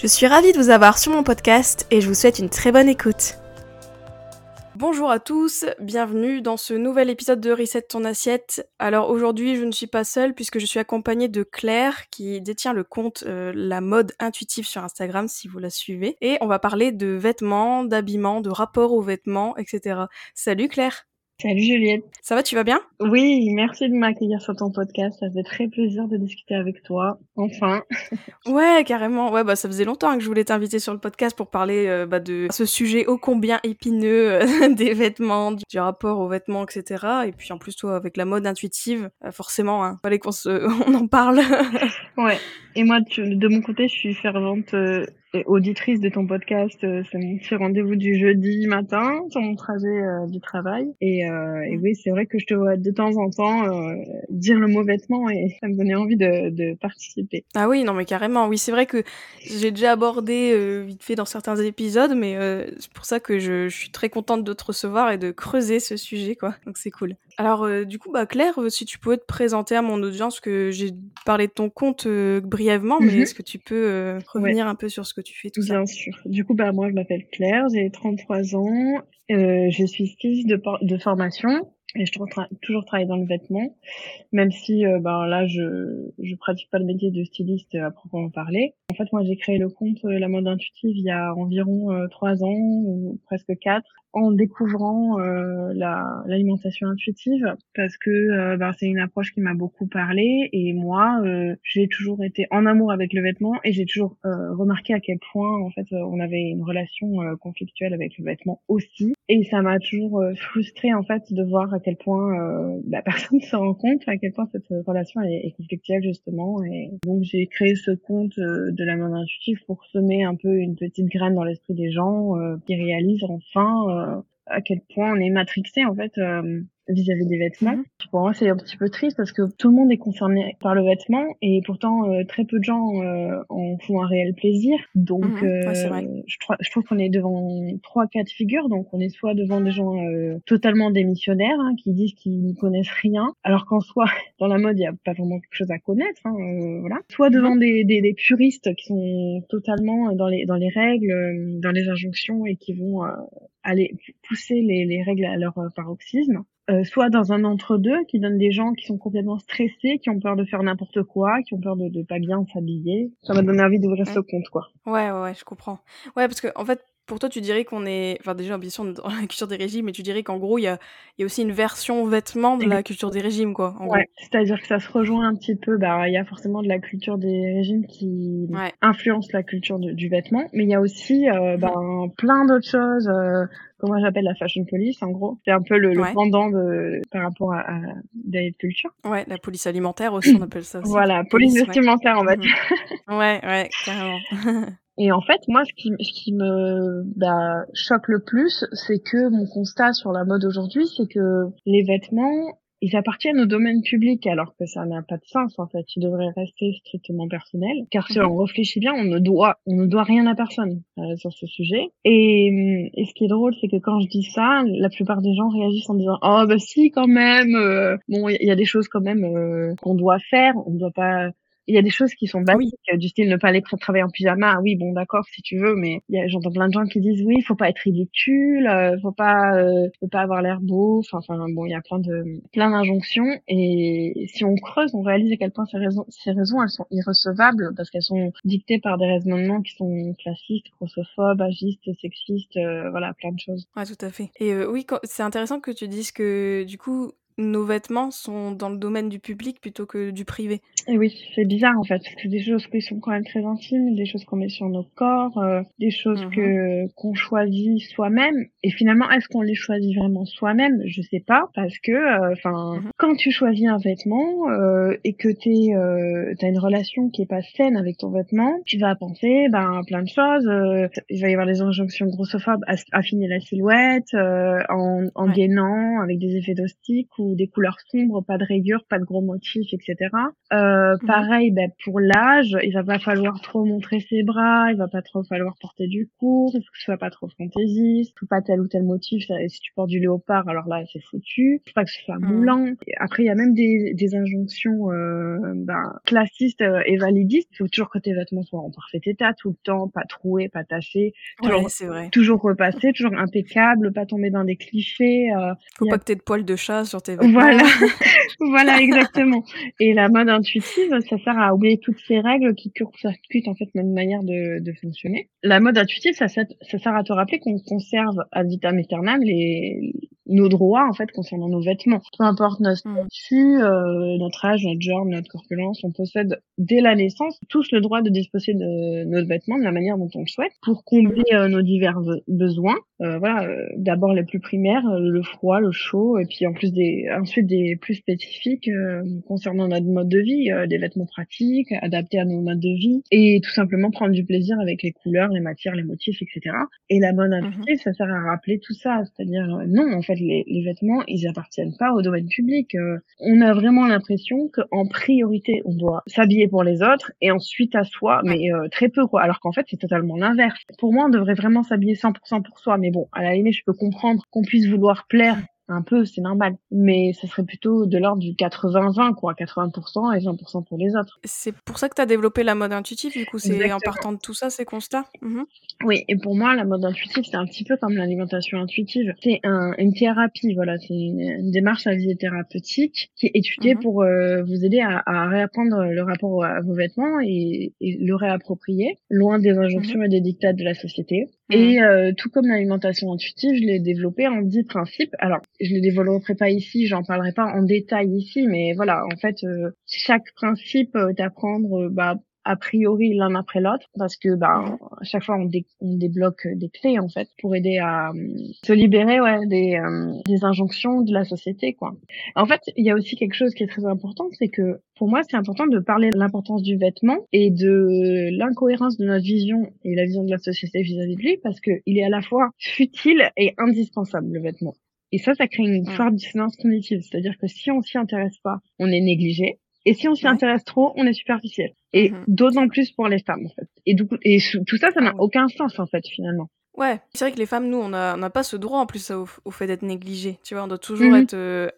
Je suis ravie de vous avoir sur mon podcast et je vous souhaite une très bonne écoute. Bonjour à tous, bienvenue dans ce nouvel épisode de Reset ton assiette. Alors aujourd'hui je ne suis pas seule puisque je suis accompagnée de Claire qui détient le compte euh, La mode intuitive sur Instagram si vous la suivez. Et on va parler de vêtements, d'habillement, de rapport aux vêtements, etc. Salut Claire Salut Juliette. Ça va, tu vas bien? Oui, merci de m'accueillir sur ton podcast. Ça fait très plaisir de discuter avec toi. Enfin. ouais, carrément. Ouais, bah ça faisait longtemps que je voulais t'inviter sur le podcast pour parler euh, bah, de ce sujet ô combien épineux euh, des vêtements, du, rapport aux vêtements, etc. Et puis en plus toi avec la mode intuitive, euh, forcément, hein, fallait qu'on se, on en parle. ouais. Et moi, de mon côté, je suis fervente auditrice de ton podcast, euh, c'est mon petit rendez-vous du jeudi matin sur mon trajet euh, du travail. Et, euh, et oui, c'est vrai que je te vois de temps en temps dire le mot vêtement et ça me donnait envie de, de participer. Ah oui, non mais carrément. Oui, c'est vrai que j'ai déjà abordé vite fait dans certains épisodes, mais c'est pour ça que je, je, suis très contente de te recevoir et de creuser ce sujet, quoi. Donc c'est cool. Alors du coup, bah Claire, si tu pouvais te présenter à mon audience, que j'ai parlé de ton compte brièvement, mais mhm. est-ce que tu peux revenir un peu sur ce que tu fais tout Bien sûr. Du coup, bah, moi, je m'appelle Claire, j'ai 33 ans, euh, je suis styliste de, de formation et je tra toujours travailler dans le vêtement, même si euh, bah, là, je je pratique pas le métier de styliste à proprement parler. En fait, moi, j'ai créé le compte euh, La Mode Intuitive il y a environ euh, trois ans ou presque quatre en découvrant euh, l'alimentation intuitive parce que euh, bah, c'est une approche qui m'a beaucoup parlé et moi euh, j'ai toujours été en amour avec le vêtement et j'ai toujours remarqué à quel point en fait on avait une relation conflictuelle avec le vêtement aussi et ça m'a toujours frustré en fait de voir à quel point bah, personne ne se rend compte à quel point cette relation est, est conflictuelle justement et donc j'ai créé ce compte de la mode intuitive pour semer un peu une petite graine dans l'esprit des gens qui réalisent enfin euh, à quel point on est matrixé en fait euh, vis-à-vis des vêtements. Mhm. Pour moi, c'est un petit peu triste parce que tout le monde est concerné par le vêtement et pourtant euh, très peu de gens euh, en font un réel plaisir. Donc, mhm. euh, je, je, trouve qu'on est devant trois cas de figure. Donc, on est soit devant des gens totalement démissionnaires hein, qui disent qu'ils n'y connaissent rien, alors qu'en soi, dans la mode, il n'y a pas vraiment quelque chose à connaître. Hein, voilà. Soit devant mhm. des, des, des, puristes qui sont totalement dans les dans les règles, dans les injonctions et qui vont aller pousser les, les règles à leur paroxysme. Euh, soit dans un entre-deux qui donne des gens qui sont complètement stressés, qui ont peur de faire n'importe quoi, qui ont peur de, de pas bien s'habiller. Ça m'a donné envie d'ouvrir ce compte, quoi. Ouais, ouais, ouais, je comprends. Ouais, parce que en fait, pour toi, tu dirais qu'on est, enfin déjà bien sûr dans la culture des régimes, mais tu dirais qu'en gros, il y a, y a, aussi une version vêtements de la culture des régimes, quoi. ouais, c'est-à-dire que ça se rejoint un petit peu. Bah, il y a forcément de la culture des régimes qui influence la culture du vêtement, mais il y a aussi euh, bah, plein d'autres choses. Euh, comment j'appelle la fashion police en gros. C'est un peu le, pendant de par rapport à, à la culture ouais la police alimentaire aussi on appelle ça aussi. voilà police, vestimentaire en fait. Mhm. ouais ouais carrément. Et en fait, moi, ce qui, ce qui me bah, choque le plus, c'est que mon constat sur la mode aujourd'hui, c'est que les vêtements, ils appartiennent au domaine public alors que ça n'a pas de sens en fait. Ils devraient rester strictement personnels car si on réfléchit bien, on ne doit on ne doit rien à personne euh, sur ce sujet. Et, et ce qui est drôle, c'est que quand je dis ça, la plupart des gens réagissent en disant oh bah si quand même. Euh, bon, il y, a des choses quand même euh, qu'on doit faire. On ne doit pas il y a des choses qui sont basiques, du style ne pas aller travailler en pyjama. Oui, bon, d'accord, si tu veux, mais j'entends plein de gens qui disent oui, il faut pas être ridicule, euh, faut pas, euh, faut pas avoir l'air beau. Enfin, bon, il y a plein de, plein d'injonctions. Et si on creuse, on réalise à quel point ces raisons, ces raisons, elles sont irrecevables parce qu'elles sont dictées par des raisonnements qui sont classistes, grossophobes, agistes, sexistes, euh, voilà, plein de choses. Ouais, tout à fait. Et oui, c'est intéressant que tu dises que du coup, nos vêtements sont dans le domaine du public plutôt que du privé. Et oui, c'est bizarre en fait, que des choses qui sont quand même très intimes, des choses qu'on met sur nos corps, euh, des choses Mhm. que qu'on choisit soi-même. Et finalement, est-ce qu'on les choisit vraiment soi-même? Je sais pas, parce que, euh, enfin, Mhm. quand tu choisis un vêtement euh, et que t'es, t'as une relation qui est pas saine avec ton vêtement, tu vas penser, ben, à plein de choses. il va y avoir des injonctions grossophobes à affiner la silhouette, en, en Ouais. gainant avec des effets d'ostiques ou des couleurs sombres, pas de rayures, pas de gros motifs, etc. Euh, Mhm. pareil, ben, pour l'âge, il va pas falloir trop montrer ses bras, il va pas trop falloir porter du court, il faut que ce soit pas trop fantaisiste, faut pas tel ou tel motif. ça- Si tu portes du léopard, alors là, c'est foutu. Faut pas que ce soit Mhm. moulant. Après, il y a même des, des injonctions euh, ben, classistes euh, et validistes. Il faut toujours que tes vêtements soient en parfait état tout le temps, pas troués, pas tachés, toujours, Ouais, c'est vrai. toujours repassés, toujours impeccable, pas tomber dans des clichés. euh, Faut a- pas que t'aies de poils de chat sur tes vêtements. voilà, voilà exactement. Et la mode intuitive, ça sert à oublier toutes ces règles qui court-circuitent en fait notre manière de, de fonctionner. La mode intuitive, ça, sert- ça sert à te rappeler qu'on conserve ad vitam aeternam les nos droits en fait concernant nos vêtements. Peu importe notre Mhm. statut, euh, notre âge, notre genre, notre corpulence, on possède dès la naissance tous le droit de disposer de nos vêtements de la manière dont on le souhaite pour combler euh, nos divers be- besoins. Euh, voilà, euh, d'abord les plus primaires, euh, le froid, le chaud, et puis en plus des ensuite des plus spécifiques euh, concernant notre mode de vie, euh, des vêtements pratiques, adaptés à nos modes de vie, et tout simplement prendre du plaisir avec les couleurs, les matières, les motifs, etc. Et la mode intuitive, ça sert à rappeler tout ça, c'est-à-dire euh, non, en fait, les, les vêtements, ils appartiennent pas au domaine public. Euh, on a vraiment l'impression qu'en priorité, on doit s'habiller pour les autres et ensuite à soi, mais euh, très peu quoi. Alors qu'en fait, c'est totalement l'inverse. Pour moi, on devrait vraiment s'habiller 100% pour soi. Mais bon, à la limite, je peux comprendre qu'on puisse vouloir plaire un peu, c'est normal. Mais ce serait plutôt de l'ordre du 80-20 quoi, 80% et 20% pour les autres. C'est pour ça que tu as développé la mode intuitive, du coup, c'est en partant de tout ça, ces constats? Mhm. Oui, et pour moi, la mode intuitive, c'est un petit peu comme l'alimentation intuitive. C'est un, une thérapie, voilà, c'est une, une démarche à visée thérapeutique qui est étudiée Mhm. pour euh, vous aider à, à réapprendre le rapport à vos vêtements et, et le réapproprier, loin des injonctions et des dictats de la société. Mhm. Et euh, tout comme l'alimentation intuitive, je l'ai développée en dix principes. Alors, je les développerai pas ici, j'en parlerai pas en détail ici, mais voilà, en fait, euh, chaque principe euh, est à prendre, euh, bah, a priori l'un après l'autre parce que Mhm. à chaque fois on, dé- on débloque des clés en fait pour aider à euh, se libérer ouais des euh, des injonctions de la société quoi. En fait, il y a aussi quelque chose qui est très important, c'est que pour moi c'est important de parler de l'importance du vêtement et de l'incohérence de notre vision et la vision de la société vis-à-vis de lui parce que il est à la fois futile et indispensable le vêtement. Et ça, ça crée une forte dissonance cognitive. C'est-à-dire que si on s'y intéresse pas, on est négligé. Et si on s'y Ouais. intéresse trop, on est superficiel. Et Mhm. d'autant plus pour les femmes, en fait. Et, du coup, et tout ça, ça n'a aucun sens, en fait, finalement. Ouais, c'est vrai que les femmes, nous, on n'a pas ce droit en plus au, au fait d'être négligées. Tu vois, on doit toujours Mhm. être euh,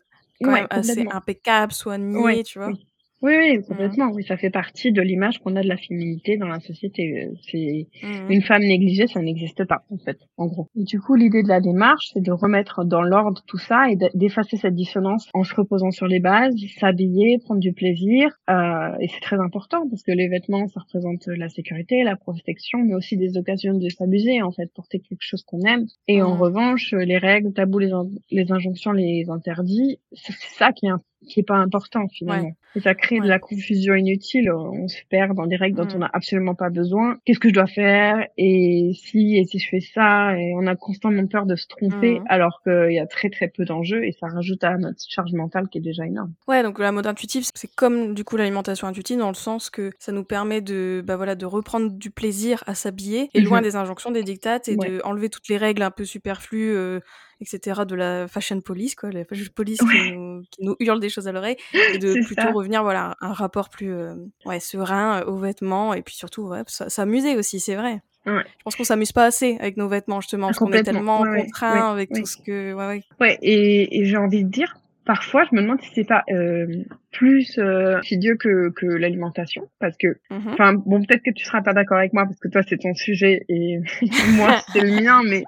quand Ouais, même assez impeccable, soigné, Ouais, tu vois. oui. Oui, oui, complètement. Oui, ça fait partie de l'image qu'on a de la féminité dans la société. Euh, C'est Mhm. une femme négligée, ça n'existe pas, en fait, en gros. Et du coup, l'idée de la démarche, c'est de remettre dans l'ordre tout ça et d'effacer cette dissonance en se reposant sur les bases, s'habiller, prendre du plaisir. Euh, et c'est très important parce que les vêtements, ça représente la sécurité, la protection, mais aussi des occasions de s'amuser, en fait, porter quelque chose qu'on aime. Et en Mhm. revanche, les règles, tabous, les, in- les injonctions, les interdits, c'est ça qui est, un- qui est pas important finalement. Et ça crée de la confusion inutile. On se perd dans des règles dont Mhm. on n'a absolument pas besoin. Qu'est-ce que je dois faire? Et si et si je fais ça? Et on a constamment peur de se tromper, Mhm. alors qu'il y a très très peu d'enjeux et ça rajoute à notre charge mentale qui est déjà énorme. Ouais, donc la mode intuitive, c'est comme du coup l'alimentation intuitive dans le sens que ça nous permet de, bah voilà, de reprendre du plaisir à s'habiller et loin Mhm. des injonctions, des dictates et Ouais. de enlever toutes les règles un peu superflues, euh, etc. de la fashion police, quoi, la fashion police Ouais. qui, nous, qui nous hurle des choses à l'oreille et de plutôt ça. revenir, voilà, à un rapport plus, euh, ouais, serein euh, aux vêtements et puis surtout, ouais, s'amuser aussi, c'est vrai. Ouais. Je pense qu'on s'amuse pas assez avec nos vêtements justement parce qu'on est tellement Ouais, contraint ouais, avec tout ce que, ouais, ouais. Ouais, et, et j'ai envie de dire, parfois, je me demande si c'est pas euh, plus euh, que, que l'alimentation, parce que, Mhm. enfin, bon, peut-être que tu seras pas d'accord avec moi, parce que toi, c'est ton sujet et moi, c'est le mien, mais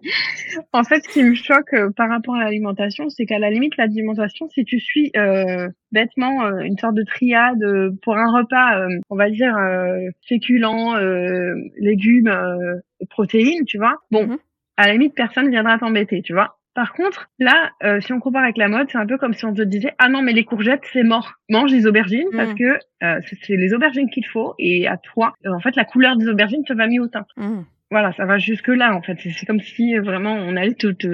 en fait, ce qui me choque euh, par rapport à l'alimentation, c'est qu'à la limite, l'alimentation, si tu suis euh, bêtement euh, une sorte de triade euh, pour un repas, euh, on va dire euh, féculents, euh, légumes, euh, protéines, tu vois, bon, Mhm. à la limite, personne viendra t'embêter, tu vois. Par contre, là, euh, si on compare avec la mode, c'est un peu comme si on te disait ah non mais les courgettes c'est mort, mange les aubergines parce Mm. que euh, c'est les aubergines qu'il faut et à toi, euh, en fait la couleur des aubergines te va mieux au teint. Mm. Voilà, ça va jusque là en fait. C'est- comme si euh, vraiment on allait te, te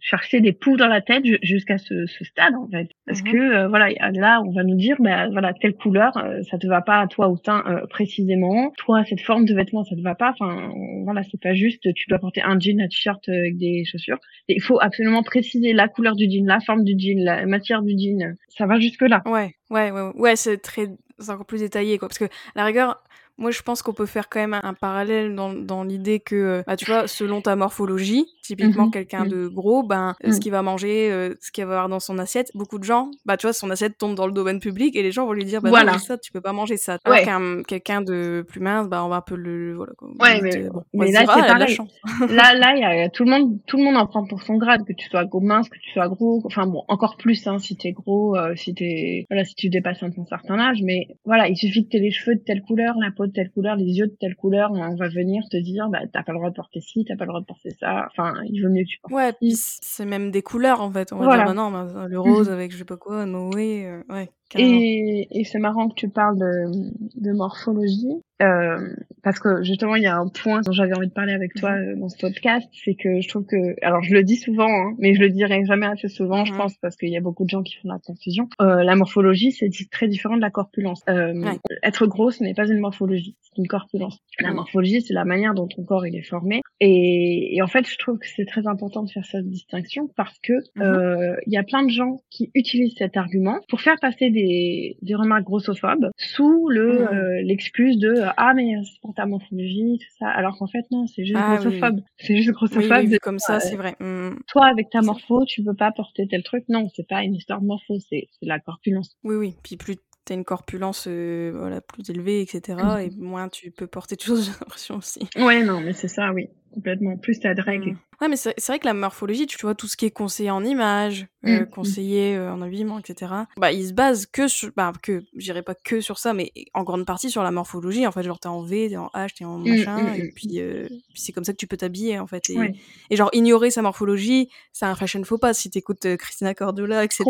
chercher des poux dans la tête ju- jusqu'à ce, ce stade en fait. Parce Mhm. que euh, voilà, là on va nous dire bah voilà telle couleur, euh, ça te va pas à toi au teint euh, précisément. Toi cette forme de vêtement ça te va pas. Enfin voilà, c'est pas juste tu dois porter un jean, un t-shirt avec des chaussures. Et il faut absolument préciser la couleur du jean, la forme du jean, la matière du jean. Ça va jusque là. Ouais, ouais, ouais, ouais, c'est très, c'est encore plus détaillé, quoi. Parce que, à la rigueur, moi, je pense qu'on peut faire quand même un, un parallèle dans, dans l'idée que, euh, bah, tu vois, selon ta morphologie, typiquement Mhm, quelqu'un mhm. de gros, ben, euh, ce Mhm. qu'il va manger, euh, ce qu'il va avoir dans son assiette, beaucoup de gens, bah, tu vois, son assiette tombe dans le domaine public et les gens vont lui dire, bah, Voilà. non, ça, tu peux pas manger ça. Ouais. qu'un quelqu'un de plus mince, bah, on va un peu le, voilà, quoi. Ouais, mais- bon, mais là, c'est pareil. chance. là, là, il y a, tout le monde, tout le monde en prend pour son grade, que tu sois gros mince, que tu sois gros, enfin bon, encore plus, hein, si t'es gros, euh, si t'es, voilà, si tu dépasses un certain âge, mais voilà, il suffit que t'aies les cheveux de telle couleur, la peau de telle couleur, les yeux de telle couleur, on va venir te dire, bah, t'as pas le droit de porter ci, t'as pas le droit de porter ça, enfin, il vaut mieux que tu portes. Ouais, puis c'est même des couleurs, en fait. On va Voilà. dire, bah non, bah, le rose avec je sais pas quoi, Noé, euh, ouais. Et, et c'est marrant que tu parles de, de morphologie, euh, parce que justement il y a un point dont j'avais envie de parler avec toi euh, dans ce podcast, c'est que je trouve que, alors je le dis souvent, hein, mais je le dirai jamais assez souvent, je Mhm. pense, parce qu'il y a beaucoup de gens qui font la confusion. Euh, la morphologie c'est très différent de la corpulence. Euh, Ouais. Être gros, ce n'est pas une morphologie, c'est une corpulence. La Mhm. morphologie, c'est la manière dont ton corps il est formé. Et, et en fait, je trouve que c'est très important de faire cette distinction parce que Mhm. euh, il y a plein de gens qui utilisent cet argument pour faire passer des, des remarques grossophobes sous le euh, l'excuse de ah mais c'est pour ta morphologie tout ça alors qu'en fait non c'est juste Ah, oui. grossophobe c'est juste grossophobe oui, de vu comme ça, euh, c'est vrai. Hmm. toi avec ta morpho tu peux pas porter tel truc non c'est pas une histoire de morpho c'est c'est la corpulence Oui, oui. Puis plus t'as une corpulence euh, voilà, plus élevée, etc., Mhm. et moins tu peux porter de choses, j'ai l'impression aussi. ouais non mais c'est ça oui complètement plus t'as de règles Mm. Ouais, mais c'est c'est vrai que la morphologie, tu vois, tout ce qui est conseillé en image, euh, Mm, conseillé euh, en habillement, etc., bah, il se base que sur, bah, que, je dirais pas que sur ça, mais en grande partie sur la morphologie, en fait, genre t'es en V, t'es en H, t'es en machin, mm, et mm. puis, euh, puis c'est comme ça que tu peux t'habiller, en fait. Et, Ouais. et genre, ignorer sa morphologie, c'est un fashion faux pas si t'écoutes Christina Cordula, etc.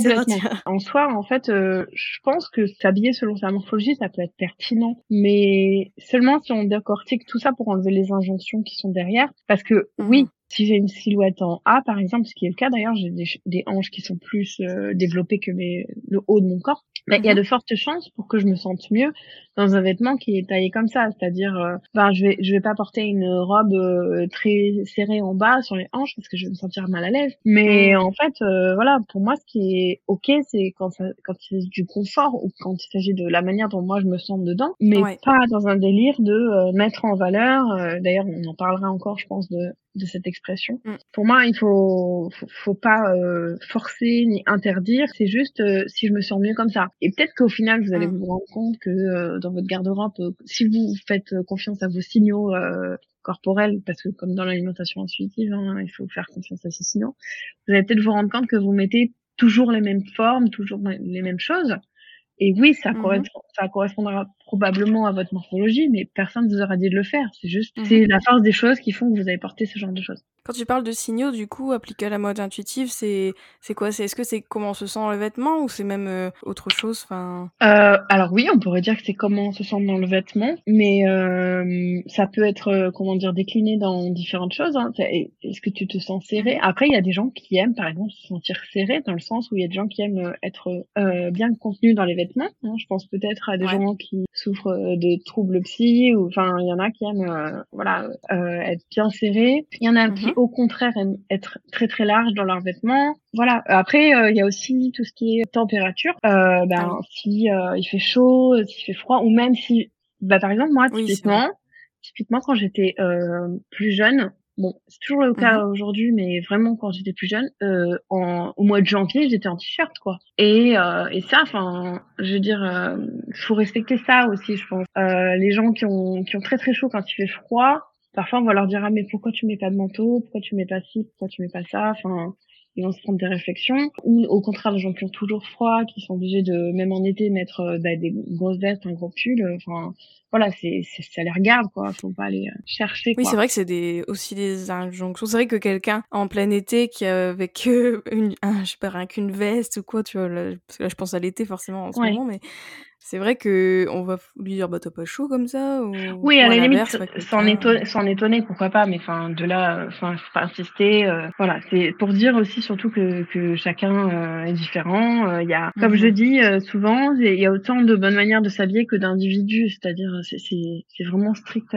En soi, en fait, je pense que s'habiller selon sa morphologie, ça peut être pertinent, mais seulement si on décortique tout ça pour enlever les injonctions qui sont derrière. Parce que Mhm. oui, si j'ai une silhouette en A, par exemple, ce qui est le cas d'ailleurs, j'ai des, des hanches qui sont plus euh, développées que mes, le haut de mon corps. Mais il y a Mhm. de fortes chances pour que je me sente mieux dans un vêtement qui est taillé comme ça, c'est-à-dire, euh, ben je vais je vais pas porter une robe euh, très serrée en bas sur les hanches parce que je vais me sentir mal à l'aise. Mais en fait, euh, voilà, pour moi, ce qui est ok, c'est quand ça, quand il s'agit du confort ou quand il s'agit de la manière dont moi je me sens dedans, mais Ouais. pas dans un délire de euh, mettre en valeur. euh, D'ailleurs, on en parlera encore, je pense, de de cette expression. Mm. Pour moi, il faut faut, faut pas euh, forcer ni interdire. C'est juste euh, si je me sens mieux comme ça. Et peut-être qu'au final, vous allez Mm. vous rendre compte que euh, dans votre garde-robe, euh, si vous faites euh, confiance à vos signaux euh, corporels, parce que comme dans l'alimentation intuitive, hein, il faut faire confiance à ses signaux, vous allez peut-être vous rendre compte que vous mettez toujours les mêmes formes, toujours les mêmes choses. Et oui, ça, Mhm. correspond, ça correspondra probablement à votre morphologie, mais personne vous aura dit de le faire. C'est juste, Mhm. c'est la force des choses qui font que vous avez porté ce genre de choses. Quand tu parles de signaux, du coup, appliqués à la mode intuitive, c'est c'est quoi? C'est est-ce que c'est comment on se sent dans le vêtement ou c'est même euh, autre chose? Enfin, Euh, alors oui, on pourrait dire que c'est comment on se sent dans le vêtement, mais euh, ça peut être, euh, comment dire, décliné dans différentes choses. Hein. Est-ce que tu te sens serré? Après, il y a des gens qui aiment, par exemple, se sentir serré, dans le sens où il y a des gens qui aiment euh, être euh, bien contenus dans les vêtements. hein. Je pense peut-être à des Ouais. gens qui souffrent de troubles psy, ou enfin, il y en a qui aiment, euh, voilà, euh, être bien serrés. Il y en a qui, Mhm. Au contraire, être très très larges dans leurs vêtements. Voilà. Après, euh, il y a aussi tout ce qui est température. Euh, ben, Ah si euh, il fait chaud, s'il fait froid, ou même si, bah, par exemple, moi, Oui, typiquement, typiquement quand j'étais euh, plus jeune, bon, c'est toujours le cas aujourd'hui, mais vraiment quand j'étais plus jeune, euh, en, au mois de janvier, j'étais en t-shirt, quoi. Et, euh, et ça, enfin, je veux dire, euh, faut respecter ça aussi, je pense. Euh, les gens qui ont, qui ont très très chaud quand il fait froid, parfois on va leur dire ah mais pourquoi tu mets pas de manteau, pourquoi tu mets pas ci, pourquoi tu mets pas ça, enfin ils vont se prendre des réflexions. Ou au contraire, des gens qui ont toujours froid, qui sont obligés de, même en été, mettre euh, bah, des grosses vestes, un gros pull. Enfin, voilà, c'est, ça les regarde, quoi. Faut pas aller euh, chercher. Oui, c'est vrai que c'est des, aussi des injonctions. C'est vrai que quelqu'un en plein été qui avec une, un, je sais pas, rien qu'une veste ou quoi, tu vois, là, parce que là, je pense à l'été forcément en ce moment, mais c'est vrai que on va lui dire bah t'as pas chaud comme ça ou oui à, la limite s'en étonner, étonner pourquoi pas mais enfin de là enfin faut pas insister euh, voilà c'est pour dire aussi surtout que, que chacun euh, est différent euh, il y a comme je mhm. dis souvent il y a autant de bonnes manières de s'habiller que d'individus c'est-à-dire c'est c'est vraiment strict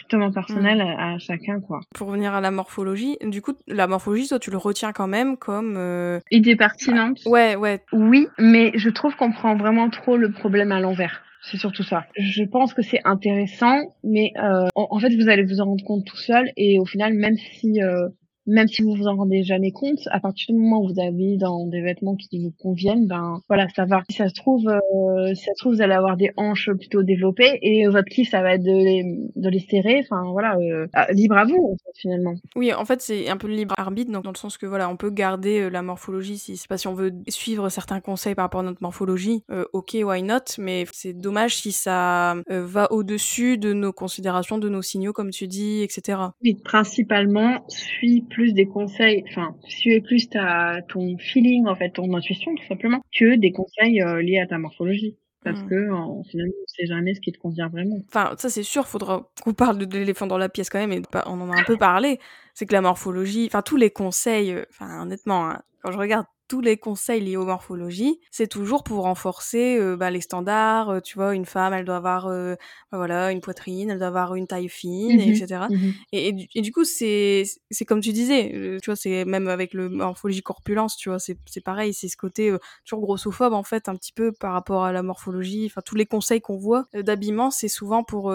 strictement personnel mm. à, chacun quoi. Pour revenir à la morphologie, du coup la morphologie toi tu le retiens quand même comme euh... idée pertinente. ouais ouais. Oui, mais je trouve qu'on prend vraiment trop le problème à l'envers. C'est surtout ça. Je pense que c'est intéressant, mais euh, en, fait, vous allez vous en rendre compte tout seul. Et au final, même si euh, même si vous vous en rendez jamais compte, à partir du moment où vous avez dans des vêtements qui vous conviennent, ben voilà, ça va. Si ça se trouve, euh, si ça se trouve, vous allez avoir des hanches plutôt développées et votre kiff, ça va être de les, de les serrer. Enfin voilà, euh, ah, libre à vous finalement. Oui, en fait, c'est un peu le libre arbitre, donc dans le sens que voilà, on peut garder euh, la morphologie si c'est pas si on veut suivre certains conseils par rapport à notre morphologie. ok, why not? Mais c'est dommage si ça va au-dessus de nos considérations, de nos signaux, comme tu dis, etc. Oui, principalement, suis plus des conseils, enfin, suivez plus ta, ton feeling, en fait, ton intuition, tout simplement, que des conseils euh, liés à ta morphologie. Parce mmh. que, en, finalement, on sait jamais ce qui te convient vraiment. Enfin, ça, c'est sûr, faudra qu'on parle de l'éléphant dans la pièce quand même, et on en a un peu parlé. C'est que la morphologie, enfin, tous les conseils, euh, enfin, honnêtement, hein, quand je regarde tous les conseils liés aux morphologies, c'est toujours pour renforcer euh, bah, les standards. Euh, tu vois, une femme, elle doit avoir euh, bah, voilà une poitrine, elle doit avoir une taille fine, mmh etc. Mmh et, et, du coup, c'est c'est comme tu disais, tu vois, c'est même avec le morphologie corpulence, tu vois, c'est c'est pareil, c'est ce côté toujours grossophobe en fait, un petit peu par rapport à la morphologie. Enfin, tous les conseils qu'on voit d'habillement, c'est souvent pour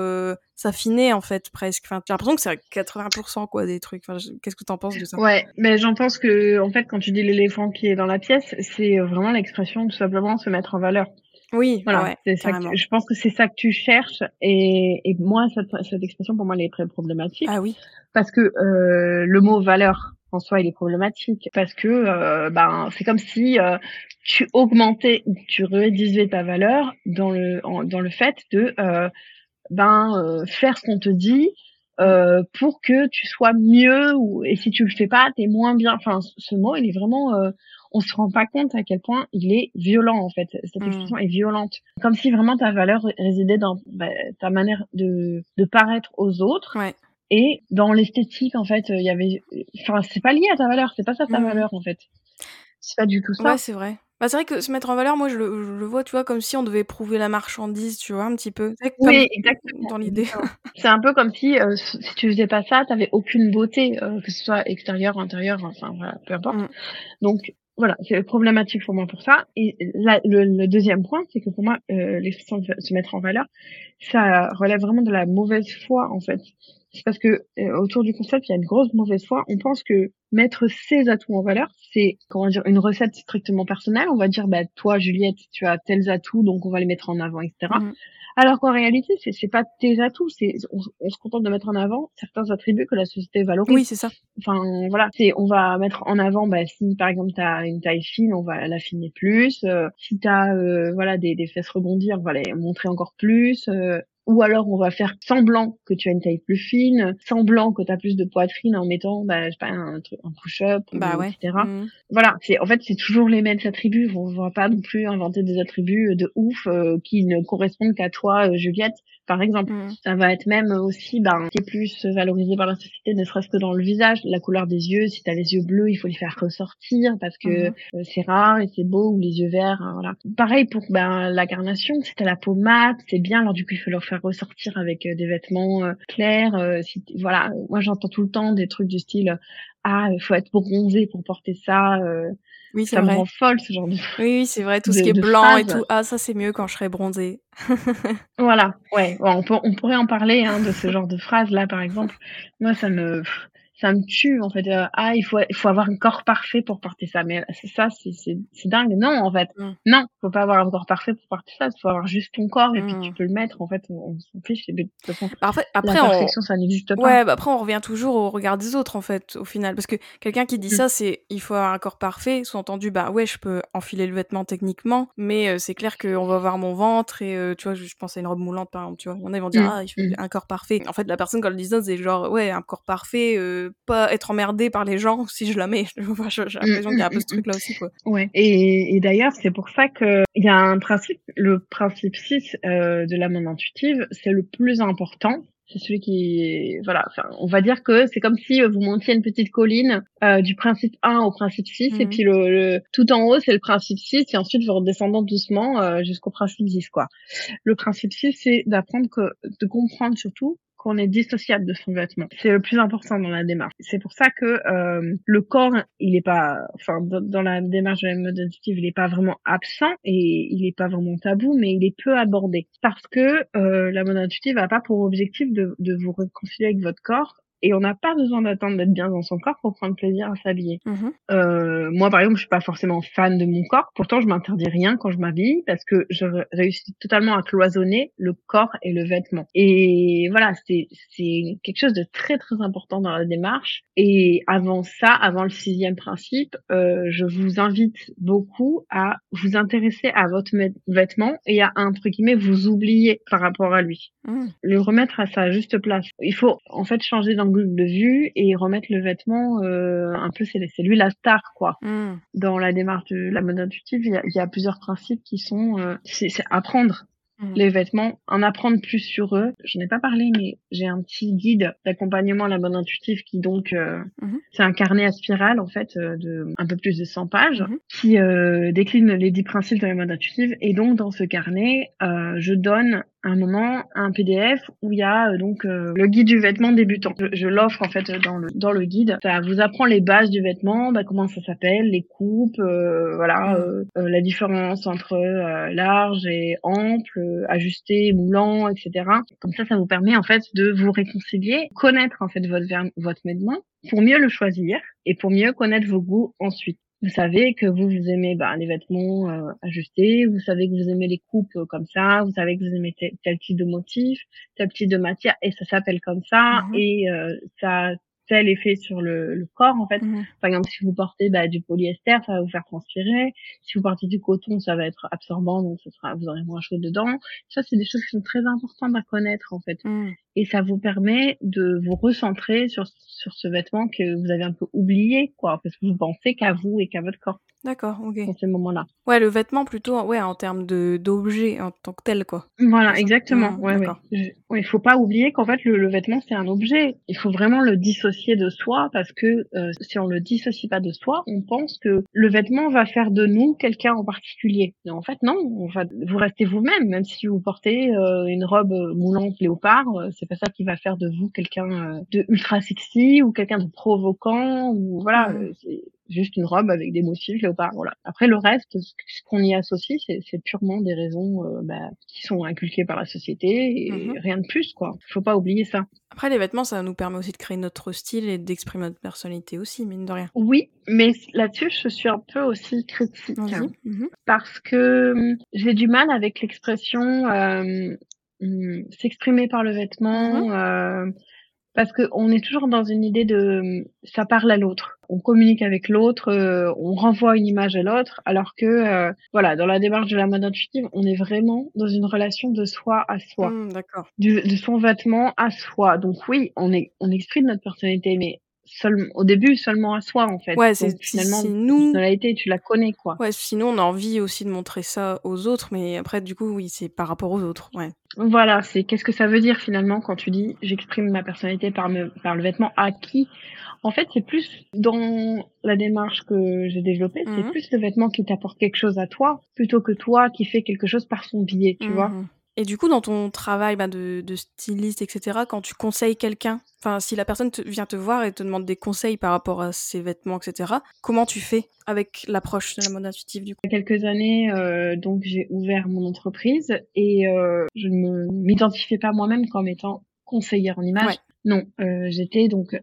s'affiner en fait presque. Enfin, j'ai l'impression que c'est 80% quoi des trucs. Enfin, qu'est-ce que t'en penses de ça? Ouais, mais j'en pense que en fait quand tu dis l'éléphant qui est dans la pièce, c'est vraiment l'expression tout simplement se mettre en valeur. Oui, voilà. c'est ça je pense que c'est ça que tu cherches et, et moi cette, cette expression pour moi elle est très problématique. Ah oui. Parce que euh, le mot valeur en soi il est problématique parce que euh, ben c'est comme si euh, tu augmentais ou tu réduisais ta valeur dans le dans le fait de euh, ben euh, faire ce qu'on te dit euh, pour que tu sois mieux ou et si tu le fais pas t'es moins bien enfin ce mot il est vraiment euh, on se rend pas compte à quel point il est violent en fait cette mmh. expression est violente comme si vraiment ta valeur résidait dans bah, ta manière de de paraître aux autres ouais. et dans l'esthétique en fait il y avait enfin c'est pas lié à ta valeur c'est pas ça ta mmh. valeur en fait c'est pas du tout ça ouais c'est vrai bah, c'est vrai que se mettre en valeur, moi, je le, je le, vois, tu vois, comme si on devait prouver la marchandise, tu vois, un petit peu. Oui, exactement. Dans l'idée. C'est un peu comme si, euh, si tu faisais pas ça, t'avais aucune beauté, euh, que ce soit extérieur, intérieur, enfin, voilà, peu importe. Mm. Donc, voilà, c'est problématique pour moi pour ça. Et le, deuxième point, c'est que pour moi, euh, l'expression de se mettre en valeur, ça relève vraiment de la mauvaise foi, en fait. C'est parce que euh, autour du concept, il y a une grosse mauvaise foi. On pense que mettre ses atouts en valeur, c'est comment dire une recette strictement personnelle. On va dire, bah toi, Juliette, tu as tels atouts, donc on va les mettre en avant, etc. Alors qu'en réalité, c'est c'est pas tes atouts, c'est on, se contente de mettre en avant certains attributs que la société valorise. Oui, c'est ça. Enfin voilà, c'est on va mettre en avant bah si par exemple tu as une taille fine, on va l'affiner plus, euh, si tu as euh, voilà des, des fesses rebondir, on va les montrer encore plus, euh, ou alors on va faire semblant que tu as une taille plus fine, semblant que tu as plus de poitrine en mettant bah je sais pas un, un push-up bah ouais. etc. Mmh. Voilà, c'est en fait c'est toujours les mêmes attributs, on va pas non plus inventer des attributs de ouf euh, qui ne correspondent qu'à toi euh, Juliette par exemple. Mmh. Ça va être même aussi ben qui est plus valorisé par la société ne serait-ce que dans le visage, la couleur des yeux, si tu as les yeux bleus, il faut les faire ressortir parce que mmh. euh, c'est rare et c'est beau ou les yeux verts hein, voilà. Pareil pour ben la carnation, si tu la peau mate, c'est bien alors du coup il faut leur faire ressortir avec euh, des vêtements euh, clairs. Euh, si, voilà, moi j'entends tout le temps des trucs du style ah il faut être bronzé pour porter ça. oui, ça me rend folle ce genre de. Oui, oui c'est vrai, tout ce qui est blanc et tout. Ah, ça c'est mieux quand je serai bronzée. voilà, ouais, on, peut, on pourrait en parler hein, de ce genre de phrase là par exemple. Moi ça me ça me tue en fait. Euh, ah, il faut, il faut avoir un corps parfait pour porter ça. Mais ça, c'est, dingue. Non, en fait, mm. non, faut pas avoir un corps parfait pour porter ça. Il faut avoir juste ton corps et puis tu mm. peux le mettre. En fait, on, s'en fiche. De toute façon, après, après, la perfection, ça n'existe pas. Ouais, bah après, on revient toujours au regard des autres en fait, au final, parce que quelqu'un qui dit mm. ça, c'est il faut avoir un corps parfait. Sous-entendu, bah ouais, je peux enfiler le vêtement techniquement, mais euh, c'est clair qu'on va voir mon ventre et euh, tu vois, je, pense à une robe moulante par exemple, tu vois. Il y en a ils vont dire ah, il faut un corps parfait. En fait, la personne quand elle dit ça, c'est genre ouais, un corps parfait, pas être emmerdé par les gens si je la mets. J'ai l'impression qu'il y a un peu ce truc-là aussi, quoi. Ouais. Et, et d'ailleurs, c'est pour ça que il y a un principe, le principe 6 euh, de la monde intuitive, c'est le plus important. C'est celui qui, voilà, enfin, on va dire que c'est comme si vous montiez une petite colline euh, du principe 1 au principe 6, et mhm. puis le, tout en haut c'est le principe 6, et ensuite vous redescendez doucement euh, jusqu'au principe 10, quoi. Le principe 6, c'est d'apprendre que, de comprendre surtout qu'on est dissociable de son vêtement. C'est le plus important dans la démarche. C'est pour ça que euh, le corps, il est pas, enfin, dans, la démarche de la mode intuitive, il est pas vraiment absent et il est pas vraiment tabou, mais il est peu abordé parce que euh, la mode intuitive n'a pas pour objectif de, de vous réconcilier avec votre corps et on n'a pas besoin d'attendre d'être bien dans son corps pour prendre plaisir à s'habiller. Mhm. Euh, moi, par exemple, je suis pas forcément fan de mon corps. Pourtant, je m'interdis rien quand je m'habille parce que je réussis totalement à cloisonner le corps et le vêtement. Et voilà, c'est c'est quelque chose de très très important dans la démarche. Et avant ça, avant le sixième principe, euh, je vous invite beaucoup à vous intéresser à votre vêtement et à entre guillemets vous oublier par rapport à lui, mhm. le remettre à sa juste place. Il faut en fait changer d'angle de vue et remettre le vêtement euh, un peu c'est lui la star quoi mm. dans la démarche de la mode intuitive il y a, plusieurs principes qui sont euh, c'est apprendre mm. les vêtements, en apprendre plus sur eux. Je n'ai pas parlé, mais j'ai un petit guide d'accompagnement à la mode intuitive qui donc euh, mm-hmm. c'est un carnet à spirale en fait de un peu plus de 100 pages mm-hmm. qui décline les 10 principes de la mode intuitive et donc dans ce carnet je donne un moment un PDF où il y a euh, donc euh, le guide du vêtement débutant. Je, l'offre en fait dans le dans le guide. Ça vous apprend les bases du vêtement, bah, comment ça s'appelle, les coupes, euh, voilà, la différence entre large et ample, ajusté, moulant, etc. Comme ça, ça vous permet en fait de vous réconcilier, connaître en fait votre votre vêtement pour mieux le choisir et pour mieux connaître vos goûts ensuite. Vous savez que vous, vous aimez bah, les vêtements euh, ajustés, vous savez que vous aimez les coupes euh, comme ça, vous savez que vous aimez tel, type de motif, tel type de matière, et ça s'appelle comme ça, mhm. et euh, ça tel effet sur le, le corps en fait. Mhm. Par exemple, si vous portez bah, du polyester, ça va vous faire transpirer. Si vous portez du coton, ça va être absorbant, donc ce sera, vous aurez moins chaud dedans. Ça, c'est des choses qui sont très importantes à connaître en fait. Mhm. Et ça vous permet de vous recentrer sur sur ce vêtement que vous avez un peu oublié, quoi, parce que vous pensez qu'à vous et qu'à votre corps. D'accord, ok. Dans ce moment-là. Ouais, le vêtement plutôt, ouais, en termes de d'objet en tant que tel, quoi. Voilà, exactement. Mmh, ouais, ouais. Il faut pas oublier qu'en fait le, vêtement c'est un objet. Il faut vraiment le dissocier de soi parce que euh, si on le dissocie pas de soi, on pense que le vêtement va faire de nous quelqu'un en particulier. Et en fait, non. On va, vous restez vous-même, même si vous portez euh, une robe moulante léopard, euh, c'est pas ça qui va faire de vous quelqu'un de ultra sexy ou quelqu'un de provoquant ou voilà. Mmh juste une robe avec des motifs léopard. Voilà. Après le reste, ce qu'on y associe, c'est purement des raisons euh, bah, qui sont inculquées par la société et mhm. rien de plus quoi. Faut pas oublier ça. Après les vêtements, ça nous permet aussi de créer notre style et d'exprimer notre personnalité aussi, mine de rien. Oui, mais là-dessus, je suis un peu aussi critique hein. parce que hum, j'ai du mal avec l'expression euh, hum, s'exprimer par le vêtement. Mhm. Euh, parce qu'on est toujours dans une idée de ça parle à l'autre. On communique avec l'autre, euh, on renvoie une image à l'autre, alors que euh, voilà, dans la démarche de la mode intuitive, on est vraiment dans une relation de soi à soi, mmh, d'accord, de son vêtement à soi. Donc oui, on est on exprime notre personnalité, mais seulement au début seulement à soi en fait. Ouais, c'est finalement nous. Personnalité, tu la connais quoi. Ouais, sinon on a envie aussi de montrer ça aux autres, mais après du coup oui, c'est par rapport aux autres, ouais. Voilà, c'est qu'est-ce que ça veut dire finalement quand tu dis j'exprime ma personnalité par, me, par le vêtement à qui? En fait, c'est plus dans la démarche que j'ai développée, c'est mhm. plus le vêtement qui t'apporte quelque chose à toi plutôt que toi qui fais quelque chose par son biais, tu vois. Et du coup, dans ton travail bah, de, de, styliste, etc., quand tu conseilles quelqu'un, enfin, si la personne vient te voir et te demande des conseils par rapport à ses vêtements, etc., comment tu fais avec l'approche de la mode intuitive du coup? Il y a quelques années, euh, donc j'ai ouvert mon entreprise et euh, je ne m'identifiais pas moi-même comme étant conseillère en image. Non, euh, j'étais donc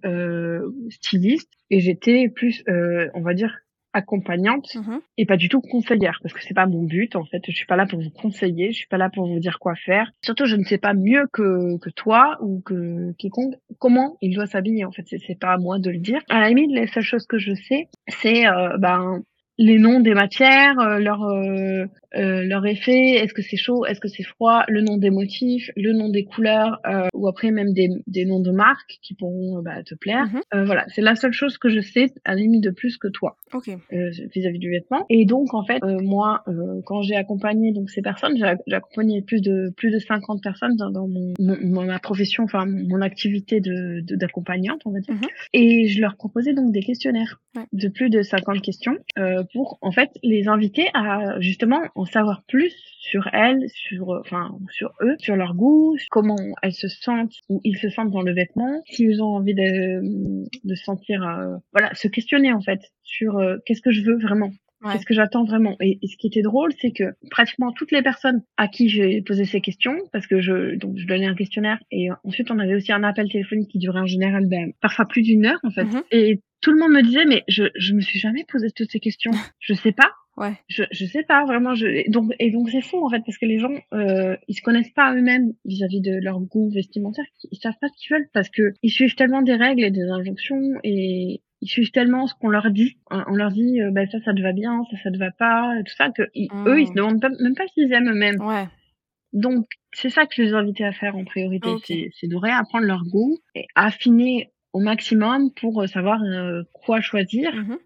styliste et j'étais plus, on va dire, accompagnante Mhm. et pas du tout conseillère parce que c'est pas mon but en fait. Je suis pas là pour vous conseiller, je suis pas là pour vous dire quoi faire. Surtout, je ne sais pas mieux que que toi ou que quiconque comment il doit s'habiller en fait. C'est c'est pas à moi de le dire. À la limite, les seules choses que je sais, c'est euh, ben les noms des matières, euh, leur euh, euh, leur effet, est-ce que c'est chaud, est-ce que c'est froid, le nom des motifs, le nom des couleurs, euh, ou après même des, des noms de marques qui pourront euh, bah, te plaire. Euh, voilà, c'est la seule chose que je sais, à la limite de plus que toi Ok. euh, vis-à-vis du vêtement. Et donc en fait, euh, moi, euh, quand j'ai accompagné donc ces personnes, j'ai accompagné plus de plus de 50 personnes dans, dans mon, mon- ma profession, enfin mon activité de de- d'accompagnante, on va dire. Mhm. Et je leur proposais donc des questionnaires Ouais. de plus de 50 questions euh, pour en fait les inviter à justement en savoir plus sur elles, sur euh, enfin sur eux, sur leur goût, comment elles se sentent ou ils se sentent dans le vêtement, s'ils ont envie de de se sentir euh, voilà, se questionner en fait sur euh, qu'est-ce que je veux vraiment? Ouais. Qu'est-ce que j'attends vraiment? Et, et ce qui était drôle, c'est que pratiquement toutes les personnes à qui j'ai posé ces questions, parce que je donc je donnais un questionnaire et ensuite on avait aussi un appel téléphonique qui durait en général ben, parfois plus d'une heure en fait. Mhm. Et tout le monde me disait mais je je me suis jamais posé toutes ces questions. Je sais pas. Ouais. Je je sais pas vraiment. Je donc et donc c'est fou en fait parce que les gens euh, ils se connaissent pas eux-mêmes vis-à-vis de leur goût vestimentaire. Ils savent pas ce qu'ils veulent parce que ils suivent tellement des règles et des injonctions et ils suivent tellement ce qu'on leur dit. On leur dit euh, bah ça ça te va bien, ça ça te va pas, et tout ça que ils- Mm. eux ils se demandent pas- même pas s'ils aiment eux-mêmes. Ouais. Donc c'est ça que je les invitais à faire en priorité, Ok. c'est c'est de réapprendre leur goût et affiner au maximum pour euh, savoir euh, quoi choisir Mhm.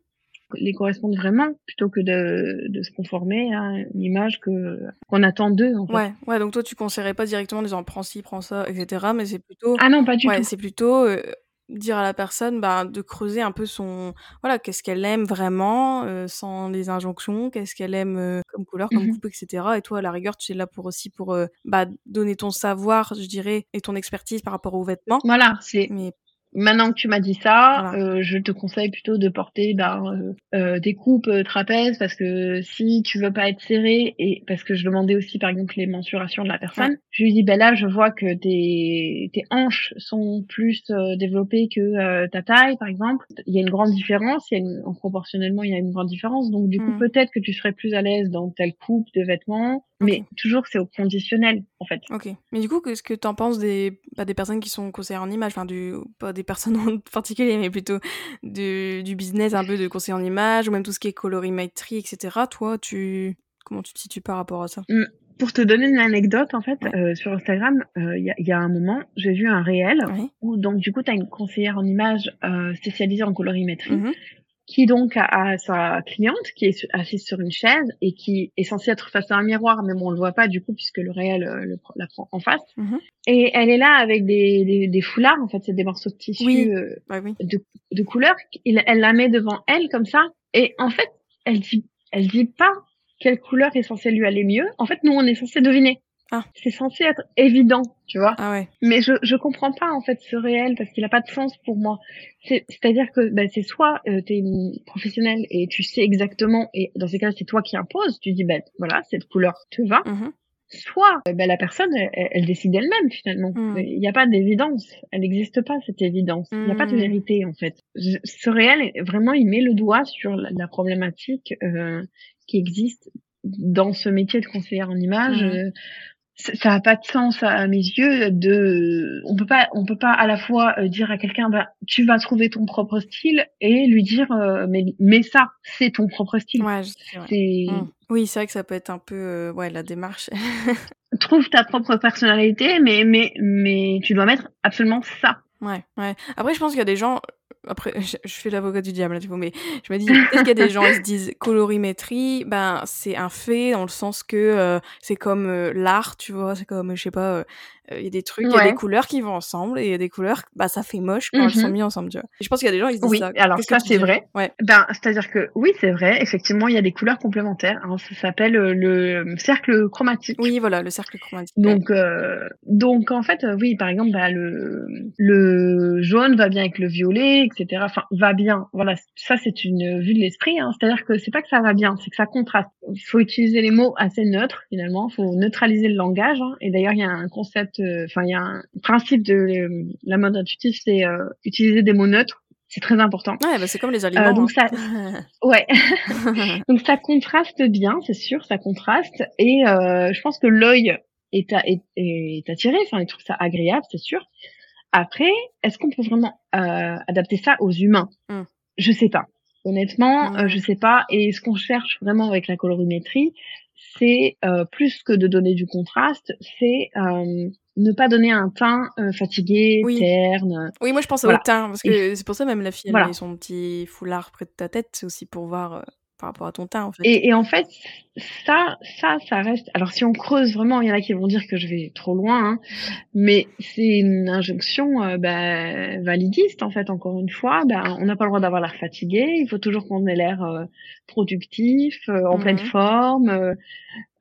Les correspondent vraiment plutôt que de, de se conformer à une image que qu'on attend d'eux en fait. Ouais. Ouais. Donc toi, tu conseillerais pas directement en disant prends ci, prends ça, etc. Mais c'est plutôt. Ah non, pas du ouais, tout. c'est plutôt euh, dire à la personne bah, de creuser un peu son voilà qu'est-ce qu'elle aime vraiment euh, sans les injonctions qu'est-ce qu'elle aime euh, comme couleur comme Mhm. coupe etc et toi à la rigueur tu es là pour aussi pour bah, donner ton savoir je dirais et ton expertise par rapport aux vêtements Voilà, c'est mais maintenant que tu m'as dit ça, Voilà. euh, je te conseille plutôt de porter ben, euh, euh, des coupes euh, trapèzes parce que si tu veux pas être serré et parce que je demandais aussi par exemple les mensurations de la personne, je lui dis ben là je vois que tes tes hanches sont plus euh, développées que euh, ta taille par exemple. Il y a une grande différence, il y a une, en proportionnellement il y a une grande différence donc du coup Mhm. peut-être que tu serais plus à l'aise dans telle coupe de vêtements, mais toujours c'est au conditionnel en fait. ok. Mais du coup qu'est-ce que t'en penses des bah, des personnes qui sont conseillères en image? Enfin du pas des personnes en particulier mais plutôt du, du business un peu de conseiller en image ou même tout ce qui est colorimétrie etc toi tu comment tu te situes par rapport à ça? Pour te donner une anecdote, en fait, Ouais. euh, sur Instagram, euh, il y, a, il y a un moment, j'ai vu un réel où donc du coup, tu as une conseillère en image euh, spécialisée en colorimétrie. Mhm. Qui donc a, a sa cliente qui est assise sur une chaise et qui est censée être face à un miroir, mais bon, on le voit pas du coup puisque le réel euh, le la prend en face. Mhm. Et elle est là avec des, des, des foulards, en fait, c'est des morceaux de tissu Oui. euh, oui de, de couleur. Il- elle la met devant elle comme ça et en fait, elle dit, elle dit pas quelle couleur est censée lui aller mieux. En fait, nous, on est censé deviner. Ah. C'est censé être évident, tu vois. ah ouais Mais je je comprends pas en fait ce réel parce qu'il a pas de sens pour moi. C'est c'est-à-dire que ben, c'est soit euh, tu es une professionnelle et tu sais exactement et dans ces cas c'est toi qui imposes, tu dis ben voilà, cette couleur te va. Mhm. Soit euh, ben, la personne elle, elle- décide elle-même finalement. Mm. Il n'y a pas d'évidence, elle n'existe pas cette évidence. Il n'y a pas de Mm. vérité en fait. Je- ce réel vraiment il met le doigt sur la, la problématique euh, qui existe dans ce métier de conseillère en image. Mhm. euh, ça ça a pas de sens à mes yeux de on peut pas on peut pas à la fois euh, dire à quelqu'un bah tu vas trouver ton propre style et lui dire euh, mais mais ça c'est ton propre style ouais je- c'est vrai. c'est Mm. Oui, c'est vrai que ça peut être un peu euh, ouais la démarche. trouve ta propre personnalité mais mais mais tu dois mettre absolument ça ouais, ouais. Après, je pense qu'il y a des gens. Après, je, je fais l'avocat du diable, là, tu vois, mais je me dis peut-être qu'il y a des gens qui se disent colorimétrie, ben c'est un fait dans le sens que euh, c'est comme euh, l'art, tu vois, c'est comme je sais pas, euh, euh, il y a des trucs, il y a Ouais. des couleurs qui vont ensemble et il y a des couleurs, bah ça fait moche quand elles sont Mhm. mises ensemble, tu vois. Et je pense qu'il y a des gens qui se disent Oui, ça. alors que ça, c'est vrai. Ouais. ben c'est à dire que oui c'est vrai effectivement il y a des couleurs complémentaires hein, ça s'appelle euh, le cercle chromatique Oui, voilà, le cercle chromatique. ouais. Donc, euh, donc en fait, euh, oui, par exemple, bah, le, le jaune va bien avec le violet, etc. Enfin, va bien. Voilà, ça c'est une vue de l'esprit. Hein. C'est-à-dire que c'est pas que ça va bien, c'est que ça contraste. Il faut utiliser les mots assez neutres finalement. Il faut neutraliser le langage. hein. Et d'ailleurs, il y a un concept enfin il y a un principe de la mode intuitive, c'est utiliser des mots neutres. C'est très important. Ouais, bah c'est comme les aliments. donc hein. ça, ouais. donc ça contraste bien, c'est sûr, ça contraste. Et je pense que l'œil est, est, est, attiré, enfin il trouve ça agréable, c'est sûr. Après, est-ce qu'on peut vraiment adapter ça aux humains? Mmh. Je sais pas. Honnêtement, euh, je sais pas. Et ce qu'on cherche vraiment avec la colorimétrie, c'est euh, plus que de donner du contraste, c'est euh, ne pas donner un teint fatigué, terne. Oui, moi je pense au teint parce que c'est pour ça même la fille elle met son petit foulard près de ta tête, c'est aussi pour voir par rapport à ton teint en fait. Et, et, en fait, ça, ça, ça reste. Alors si on creuse vraiment, il y en a qui vont dire que je vais trop loin, hein, mais c'est une injonction euh, bah, validiste en fait. Encore une fois, bah, on n'a pas le droit d'avoir l'air fatigué. Il faut toujours qu'on ait l'air euh, productif, euh, en pleine mhm. forme.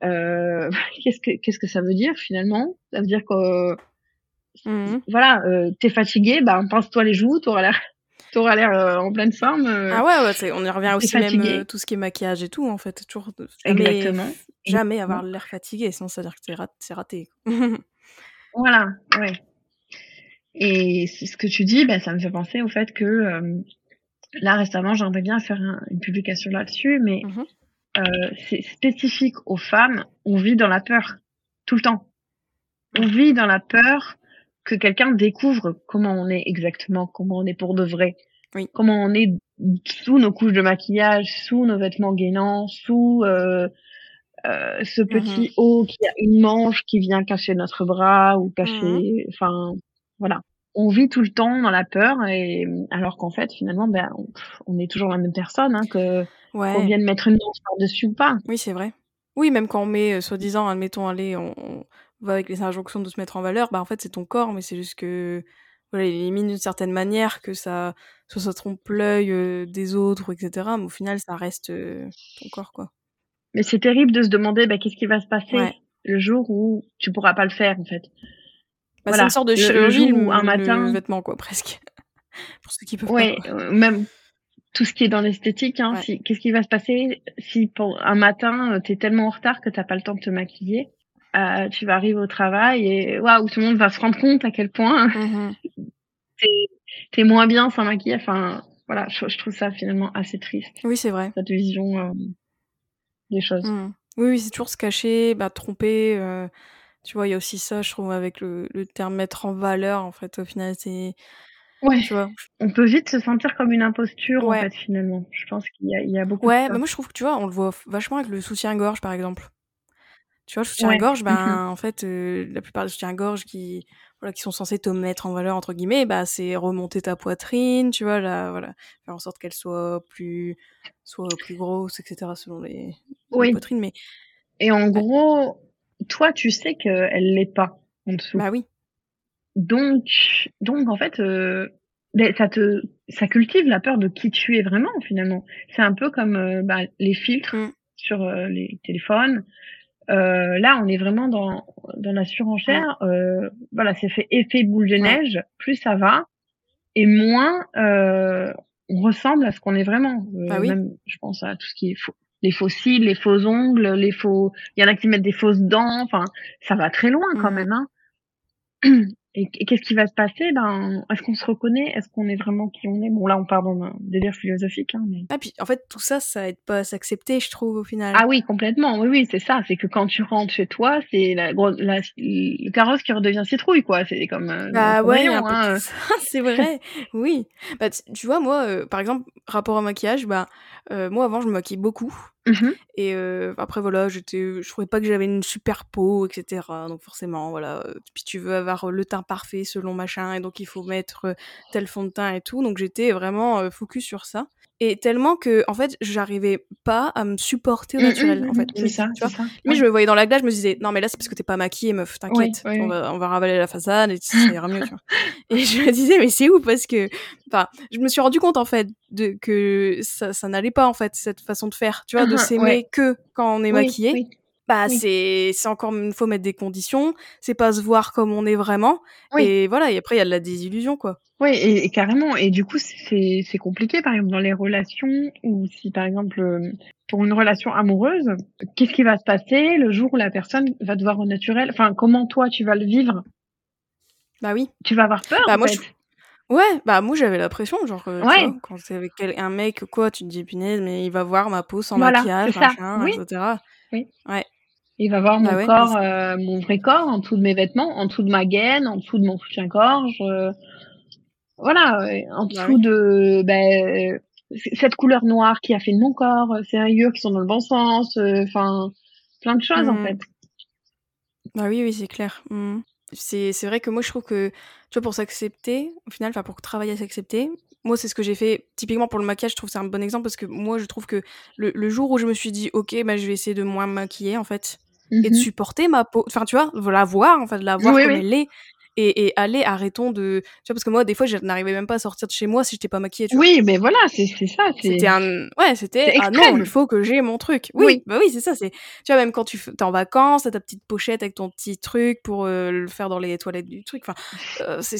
qu'est-ce que qu'est-ce que ça veut dire finalement? Ça veut dire que mhm. voilà, t'es fatigué, bah pince-toi les joues, t'auras l'air t'auras l'air euh, en pleine forme. Euh, ah ouais, ouais on y revient aussi même euh, tout ce qui est maquillage et tout en fait, toujours jamais, Exactement. jamais avoir l'air fatigué, sinon ça veut dire que c'est raté. voilà, ouais. Et ce que tu dis, bah, ça me fait penser au fait que là récemment, j'aimerais bien faire une publication là-dessus, mais mmh c'est spécifique aux femmes. On vit dans la peur tout le temps. On vit dans la peur que quelqu'un découvre comment on est exactement, comment on est pour de vrai, oui. comment on est sous nos couches de maquillage, sous nos vêtements gainants, sous euh, euh, ce mm-hmm. petit haut qui a une manche qui vient cacher notre bras ou cacher, mm-hmm. enfin voilà. On vit tout le temps dans la peur et alors qu'en fait finalement ben on, est toujours la même personne hein, que ouais. qu'on vienne mettre une manche par dessus ou pas. Oui c'est vrai. Oui même quand on met euh, soi-disant admettons allez on, avec les injonctions de se mettre en valeur, bah en fait c'est ton corps, mais c'est juste que voilà, il élimine d'une certaine manière que ça soit ça trompe l'œil euh, des autres, etc. Mais au final, ça reste euh, ton corps, quoi. Mais c'est terrible de se demander bah, qu'est-ce qui va se passer le jour où tu pourras pas le faire, en fait. Bah, C'est une sorte de chirurgie ou un matin, le vêtement, quoi, presque. Pour ceux qui peuvent ouais, euh, même tout ce qui est dans l'esthétique. Hein, qu'est-ce qui va se passer si pour un matin tu es tellement en retard que t'as pas le temps de te maquiller? Euh, tu vas arriver au travail et waouh, tout le monde va se rendre compte à quel point mmh t'es moins bien sans maquillage. Enfin, voilà, je, trouve ça finalement assez triste. Oui, c'est vrai. Cette vision euh, des choses. Mmh. Oui, oui c'est toujours se cacher, bah, tromper. Euh, tu vois, il y a aussi ça, je trouve, avec le, le terme mettre en valeur. En fait, au final, c'est. Ouais. Tu vois. On peut vite se sentir comme une imposture, en fait, finalement. Je pense qu'il y, y, a beaucoup. Ouais, mais moi, je trouve que tu vois, on le voit vachement avec le soutien-gorge, par exemple. Tu vois, le soutien-gorge, ben, mmh en fait, euh, la plupart des soutiens-gorge qui, voilà, qui sont censés te mettre en valeur, entre guillemets, bah, c'est remonter ta poitrine, tu vois, là, voilà, faire en sorte qu'elle soit plus, soit plus grosse, etc., selon les, oui. poitrines, mais. Et en gros, toi, tu sais qu'elle l'est pas, en dessous. Bah oui. Donc, donc, en fait, euh, ça te, ça cultive la peur de qui tu es vraiment, finalement. C'est un peu comme, euh, bah, les filtres mmh. sur les téléphones euh, là, on est vraiment dans, dans la surenchère. Euh, voilà, c'est fait effet boule de neige. Plus ça va, et moins euh, on ressemble à ce qu'on est vraiment. Euh, bah oui. Même, je pense à tout ce qui est faux, les fossiles, les faux ongles, les faux. Il y en a qui mettent des fausses dents. Enfin, ça va très loin quand mmh. même. Hein. Et, qu'est-ce qui va se passer? Ben, est-ce qu'on se reconnaît? Est-ce qu'on est vraiment qui on est? Bon, là, on part dans un délire philosophique. Hein, mais... Ah, puis en fait, tout ça, ça aide pas à s'accepter, je trouve, au final. Ah oui, complètement. Oui, oui, c'est ça. C'est que quand tu rentres chez toi, c'est la, la, le carrosse qui redevient citrouille, quoi. C'est comme. Euh, bah ouais, hein. c'est vrai. oui. Bah, tu vois, moi, euh, par exemple, rapport au maquillage, bah, euh, moi, avant, je me maquille beaucoup. Mmh et euh, après, voilà, j'étais, je trouvais pas que j'avais une super peau, etc. Donc forcément, voilà. Puis tu veux avoir le teint parfait selon machin, et donc il faut mettre tel fond de teint et tout. Donc j'étais vraiment focus sur ça. Et tellement que, en fait, j'arrivais pas à me supporter au mmh, naturel, mmh, en fait. C'est ça, ça. Mais je me voyais dans la glace, je me disais, non, mais là, c'est parce que t'es pas maquillée, meuf, t'inquiète. on, va, on va ravaler la façade et ça ira mieux, tu vois. Et je me disais, mais c'est où? Parce que, enfin, je me suis rendu compte, en fait, de, que ça, ça n'allait pas, en fait, cette façon de faire, tu vois, de uh-huh, s'aimer que quand on est maquillé bah c'est c'est encore une fois mettre des conditions c'est pas se voir comme on est vraiment et voilà et après il y a de la désillusion quoi oui et, carrément et du coup c'est c'est compliqué par exemple dans les relations ou si par exemple pour une relation amoureuse qu'est-ce qui va se passer le jour où la personne va te voir au naturel enfin comment toi tu vas le vivre? Bah oui. Tu vas avoir peur, Bah en moi, fait. je... Ouais, bah moi j'avais la pression, genre, euh, tu Ouais. vois, quand c'est avec un mec quoi, tu te dis, punaise, mais il va voir ma peau sans Voilà, maquillage, machin, Oui. etc. Oui. Ouais. Il va voir mon ouais, corps, euh, mon vrai corps, en dessous de mes vêtements, en dessous de ma gaine, en dessous de mon soutien-gorge. euh, voilà, euh, en Bah dessous oui. de ben, cette couleur noire qui a fait de mon corps, ces rayures qui sont dans le bon sens, euh, enfin, plein de choses en Mhm. fait. Bah oui, oui, c'est clair. Mhm. C'est, vrai que moi, je trouve que, tu vois, pour s'accepter, au final, enfin, pour travailler à s'accepter, moi, c'est ce que j'ai fait. Typiquement, pour le maquillage, je trouve que c'est un bon exemple parce que moi, je trouve que le, le jour où je me suis dit, ok, bah, je vais essayer de moins me maquiller, en fait, et de Mhm. supporter ma peau, enfin, tu vois, de la voir, en fait, de la voir Oui, comme oui. elle est. Et, et allez, arrêtons de. Tu vois, parce que moi, des fois, je n'arrivais même pas à sortir de chez moi si j'étais pas maquillée, tu vois. Oui, mais voilà, c'est c'est ça. C'était un. Ouais, c'était. Ah non, il faut que j'ai mon truc. Oui, Oui. bah oui, c'est ça. C'est. Tu vois, même quand tu f- t'es en vacances, t'as ta petite pochette avec ton petit truc pour euh, le faire dans les toilettes du truc. Enfin, euh, c'est.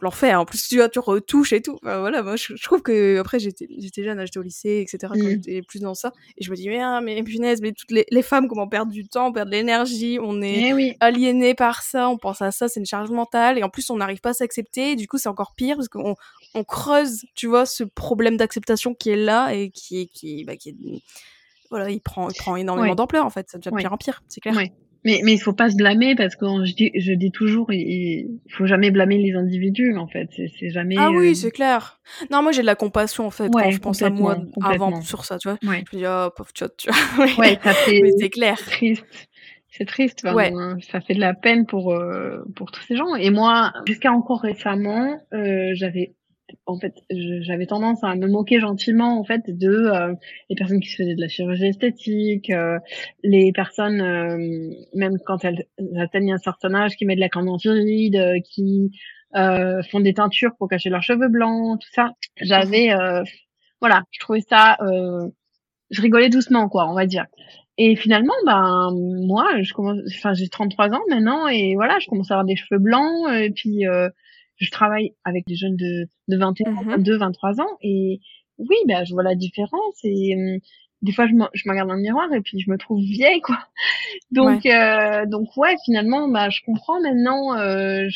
L'enfer. En plus, tu vois, tu retouches et tout. Enfin, voilà, moi, je, je trouve que. Après, j'étais, j'étais jeune, j'étais au lycée, etc. Quand Mm. j'étais plus dans ça. Et je me dis, mais, ah, mais punaise, mais toutes les, les femmes, comment perdre du temps, perdre de l'énergie. On est Eh oui. aliéné par ça, on pense à ça, c'est une charge mentale, et en plus on n'arrive pas à s'accepter, et du coup c'est encore pire parce qu'on on creuse, tu vois, ce problème d'acceptation qui est là et qui qui, bah, qui est, voilà, il prend, il prend énormément Ouais. d'ampleur en fait, ça devient de Ouais. pire en pire, c'est clair. Ouais. Mais mais il faut pas se blâmer parce que je dis je dis toujours il, il faut jamais blâmer les individus en fait c'est jamais Ah euh, oui, c'est clair. Non, moi j'ai de la compassion en fait quand je pense à moi avant sur ça, tu vois. ouais Je me dis, oh pauvre tu vois. ouais ça fait Mais c'est clair. triste c'est triste Ouais. ça fait de la peine pour euh, pour tous ces gens et moi jusqu'à encore récemment euh, j'avais en fait j'avais tendance à me moquer gentiment en fait de euh, les personnes qui se faisaient de la chirurgie esthétique euh, les personnes euh, même quand elles atteignent un certain âge qui mettent de la candidide euh, qui euh, font des teintures pour cacher leurs cheveux blancs tout ça. J'avais voilà je trouvais ça je rigolais doucement quoi on va dire. Et finalement ben moi je commence enfin j'ai 33 ans maintenant et voilà je commence à avoir des cheveux blancs et puis euh, je travaille avec des jeunes de de 21 Mhm. 22 23 ans et oui ben je vois la différence et hum, des fois je me, je me regarde dans le miroir et puis je me trouve vieille quoi donc euh, donc ouais finalement bah je comprends maintenant euh,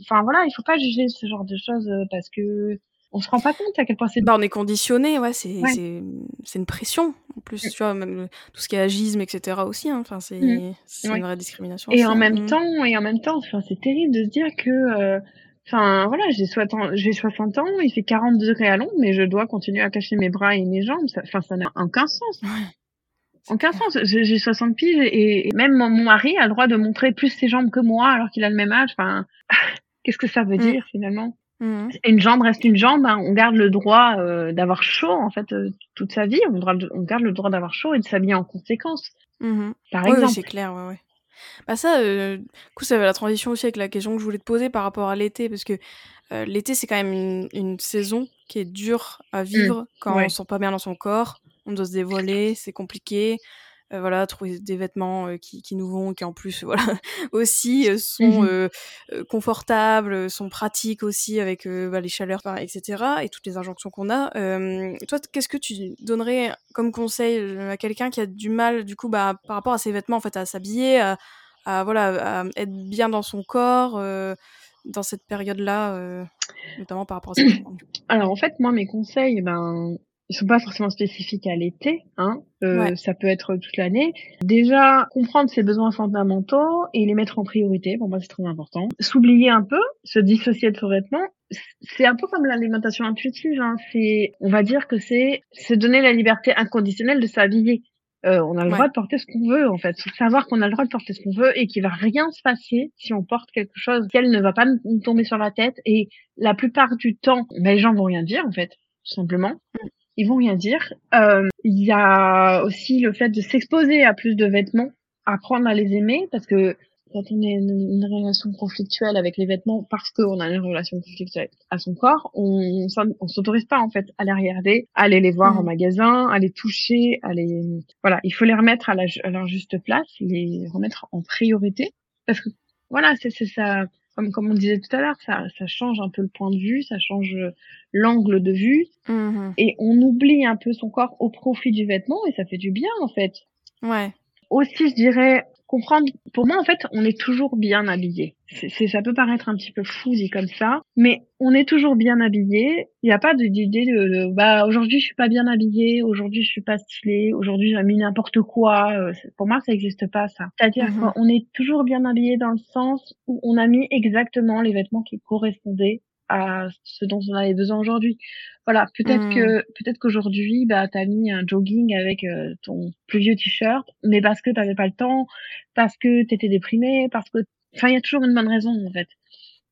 enfin voilà il faut pas juger ce genre de choses euh, parce que on se rend pas compte à quel point c'est Bah, on est conditionné, ouais, c'est Ouais. c'est une pression en plus, Mm. tu vois, même le- tout ce qui est agisme, etc. aussi, hein. enfin c'est Mm. Ouais. une vraie discrimination. Et en même Mm. temps, et en même temps, enfin, c'est terrible de se dire que, euh, enfin, voilà, j'ai 60, j'ai 60 ans, il fait 40 degrés à l'ombre, mais je dois continuer à cacher mes bras et mes jambes. Ça- Enfin, ça n'a aucun sens. Aucun sens. J'ai j'ai 60 piges et, et même mon mon mari a le droit de montrer plus ses jambes que moi alors qu'il a le même âge. Enfin, qu'est-ce que ça veut Mm. dire finalement? Mhm. Une jambe reste une jambe. hein. On garde le droit euh, d'avoir chaud en fait euh, toute sa vie. On, garde le droit d'avoir chaud et de s'habiller en conséquence. Mhm. Par Oui, oui, exemple. c'est clair, ouais, ouais. Bah ça, euh, du coup, ça va la transition aussi avec la question que je voulais te poser par rapport à l'été, parce que euh, l'été, c'est quand même une, une saison qui est dure à vivre quand ouais. on se sent pas bien dans son corps, on doit se dévoiler, c'est compliqué. Euh, voilà, trouver des vêtements euh, qui, qui nous vont, qui en plus, voilà, aussi euh, sont euh, confortables, sont pratiques aussi avec bah, les chaleurs, etc. et toutes les injonctions qu'on a. Toi, qu'est-ce que tu donnerais comme conseil à quelqu'un qui a du mal, du coup, bah, par rapport à ses vêtements, en fait, à s'habiller, à, à, voilà, à être bien dans son corps dans cette période-là, notamment par rapport à ses vêtements? du coup. Alors en fait, moi mes conseils, ben ils sont pas forcément spécifiques à l'été, hein. Euh, Ouais. Ça peut être toute l'année. Déjà comprendre ses besoins fondamentaux et les mettre en priorité. Pour moi, c'est très important. S'oublier un peu, se dissocier de son vêtement, c'est un peu comme l'alimentation intuitive. Hein. C'est, on va dire que c'est se donner la liberté inconditionnelle de s'habiller. Euh, on a le Ouais. droit de porter ce qu'on veut en fait. Savoir qu'on a le droit de porter ce qu'on veut et qu'il va rien se passer si on porte quelque chose qu'elle ne va pas nous tomber sur la tête. Et la plupart du temps, ben, les gens vont rien dire en fait, tout simplement. Ils vont rien dire. Euh, Il y a aussi le fait de s'exposer à plus de vêtements, apprendre à les aimer parce que quand on est une, relation conflictuelle avec les vêtements parce qu'on a une relation conflictuelle à son corps, on, on s'autorise pas en fait à les regarder, à aller les voir Mhm. en magasin, à les toucher, à les voilà, il faut les remettre à, la, à leur juste place, les remettre en priorité parce que voilà, c'est ça comme comme on disait tout à l'heure, ça ça change un peu le point de vue, ça change l'angle de vue Mhm. et on oublie un peu son corps au profit du vêtement et ça fait du bien en fait Ouais. aussi, je dirais, comprendre. Pour moi, en fait, on est toujours bien habillé. C'est, ça peut paraître un petit peu fou dit comme ça, mais on est toujours bien habillé. Il n'y a pas d'idée de, de, bah aujourd'hui je suis pas bien habillé, aujourd'hui je suis pas stylé, aujourd'hui j'ai mis n'importe quoi. Euh, pour moi, ça n'existe pas ça. C'est-à-dire mm-hmm. qu'on est toujours bien habillé dans le sens où on a mis exactement les vêtements qui correspondaient à ce dont on avait besoin aujourd'hui. Voilà, peut-être hmm. que peut-être qu'aujourd'hui, bah, t'as mis un jogging avec euh, ton plus vieux t-shirt, mais parce que t'avais pas le temps, parce que t'étais déprimé, parce que, enfin, il y a toujours une bonne raison en fait.